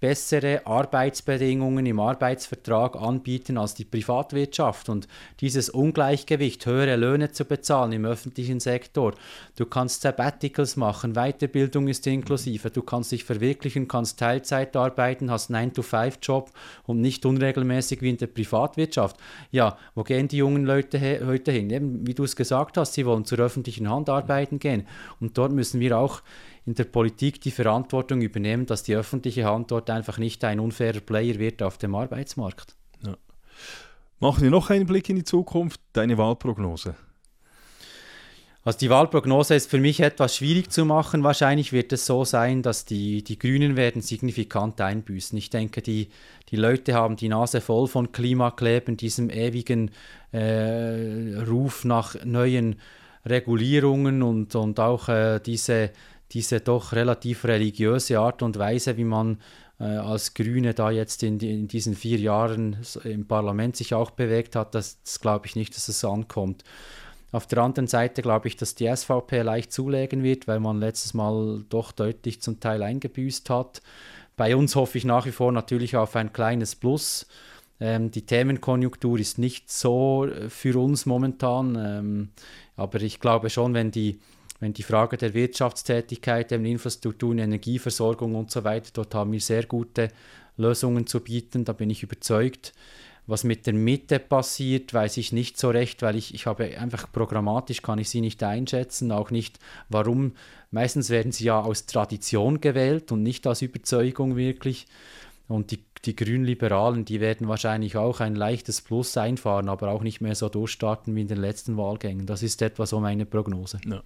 bessere Arbeitsbedingungen im Arbeitsvertrag anbieten als die Privatwirtschaft. Und dieses Ungleichgewicht, höhere Löhne zu bezahlen im öffentlichen Sektor, du kannst Sabbaticals machen, Weiterbildung ist inklusive, du kannst dich verwirklichen, kannst Teilzeit arbeiten, hast 9-to-5-Job und nicht unregelmäßig wie in der Privatwirtschaft. Ja, wo gehen die jungen Leute heute hin? Eben, wie du es gesagt hast, sie wollen zur öffentlichen Hand arbeiten gehen. Und dort müssen wir auch in der Politik die Verantwortung übernehmen, dass die öffentliche Hand dort einfach nicht ein unfairer Player wird auf dem Arbeitsmarkt. Ja. Machen wir noch einen Blick in die Zukunft, deine Wahlprognose. Also die Wahlprognose ist für mich etwas schwierig zu machen. Wahrscheinlich wird es so sein, dass die, die Grünen werden signifikant einbüßen. Ich denke, die, die Leute haben die Nase voll von Klimakleben, diesem ewigen äh, Ruf nach neuen Regulierungen und, und auch äh, diese diese doch relativ religiöse Art und Weise, wie man äh, als Grüne da jetzt in, in, diesen vier Jahren im Parlament sich auch bewegt hat, das, das glaube ich nicht, dass es ankommt. Auf der anderen Seite glaube ich, dass die SVP leicht zulegen wird, weil man letztes Mal doch deutlich zum Teil eingebüßt hat. Bei uns hoffe ich nach wie vor natürlich auf ein kleines Plus. Ähm, die Themenkonjunktur ist nicht so äh, für uns momentan, ähm, aber ich glaube schon, wenn die wenn die Frage der Wirtschaftstätigkeit, eben Infrastruktur, Energieversorgung und so weiter, dort haben wir sehr gute Lösungen zu bieten, da bin ich überzeugt. Was mit der Mitte passiert, weiß ich nicht so recht, weil ich, ich habe einfach programmatisch kann ich sie nicht einschätzen, auch nicht warum. Meistens werden sie ja aus Tradition gewählt und nicht aus Überzeugung wirklich. Und die, die Grünliberalen, die werden wahrscheinlich auch ein leichtes Plus einfahren, aber auch nicht mehr so durchstarten wie in den letzten Wahlgängen. Das ist etwa so meine Prognose. Ja.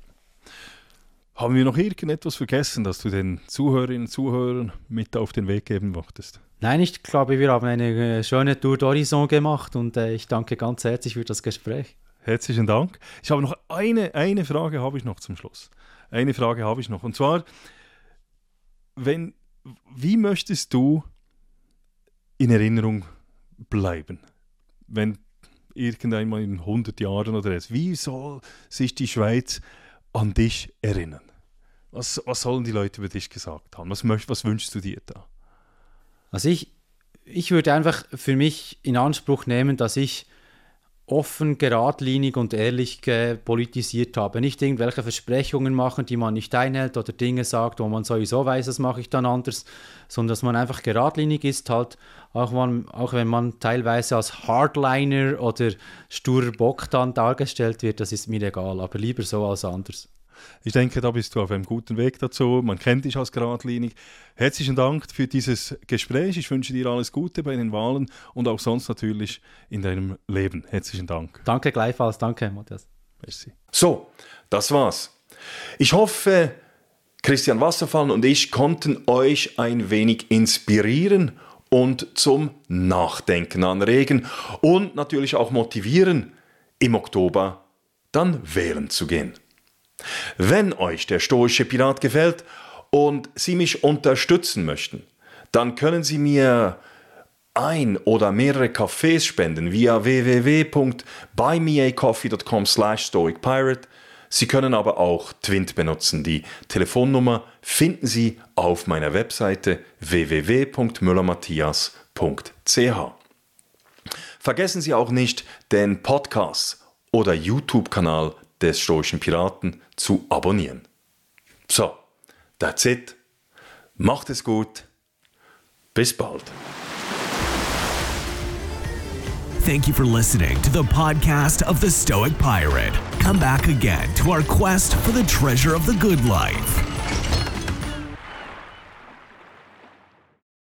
Haben wir noch irgendetwas vergessen, das du den Zuhörerinnen und Zuhörern mit auf den Weg geben möchtest? Nein, ich glaube, wir haben eine äh, schöne Tour d'Horizon gemacht und äh, ich danke ganz herzlich für das Gespräch. Herzlichen Dank. Ich habe noch eine, eine Frage habe ich noch zum Schluss. Eine Frage habe ich noch. Und zwar, wenn, wie möchtest du in Erinnerung bleiben, wenn irgendeinmal in 100 Jahren oder es, wie soll sich die Schweiz an dich erinnern? Was, was sollen die Leute über dich gesagt haben? Was, möcht, was wünschst du dir da? Also ich, ich würde einfach für mich in Anspruch nehmen, dass ich offen, geradlinig und ehrlich politisiert habe. Nicht irgendwelche Versprechungen machen, die man nicht einhält oder Dinge sagt, wo man sowieso weiß, das mache ich dann anders, sondern dass man einfach geradlinig ist, halt, auch, man, auch wenn man teilweise als Hardliner oder sturer Bock dann dargestellt wird, das ist mir egal, aber lieber so als anders. Ich denke, da bist du auf einem guten Weg dazu. Man kennt dich als geradlinig. Herzlichen Dank für dieses Gespräch. Ich wünsche dir alles Gute bei den Wahlen und auch sonst natürlich in deinem Leben. Herzlichen Dank. Danke gleichfalls. Danke, Matthias. Merci. So, das war's. Ich hoffe, Christian Wasserfall und ich konnten euch ein wenig inspirieren und zum Nachdenken anregen und natürlich auch motivieren, im Oktober dann wählen zu gehen. Wenn euch der stoische Pirat gefällt und Sie mich unterstützen möchten, dann können Sie mir ein oder mehrere Kaffees spenden via www.buymeacoffee.com slash stoicpirate. Sie können aber auch Twint benutzen. Die Telefonnummer finden Sie auf meiner Webseite www.müllermatthias.ch. Vergessen Sie auch nicht, den Podcast oder YouTube-Kanal des Stoischen Piraten zu abonnieren. So, that's it. Macht es gut. Bis bald. Thank you for listening to the podcast of the Stoic Pirate. Come back again to our quest for the treasure of the good life.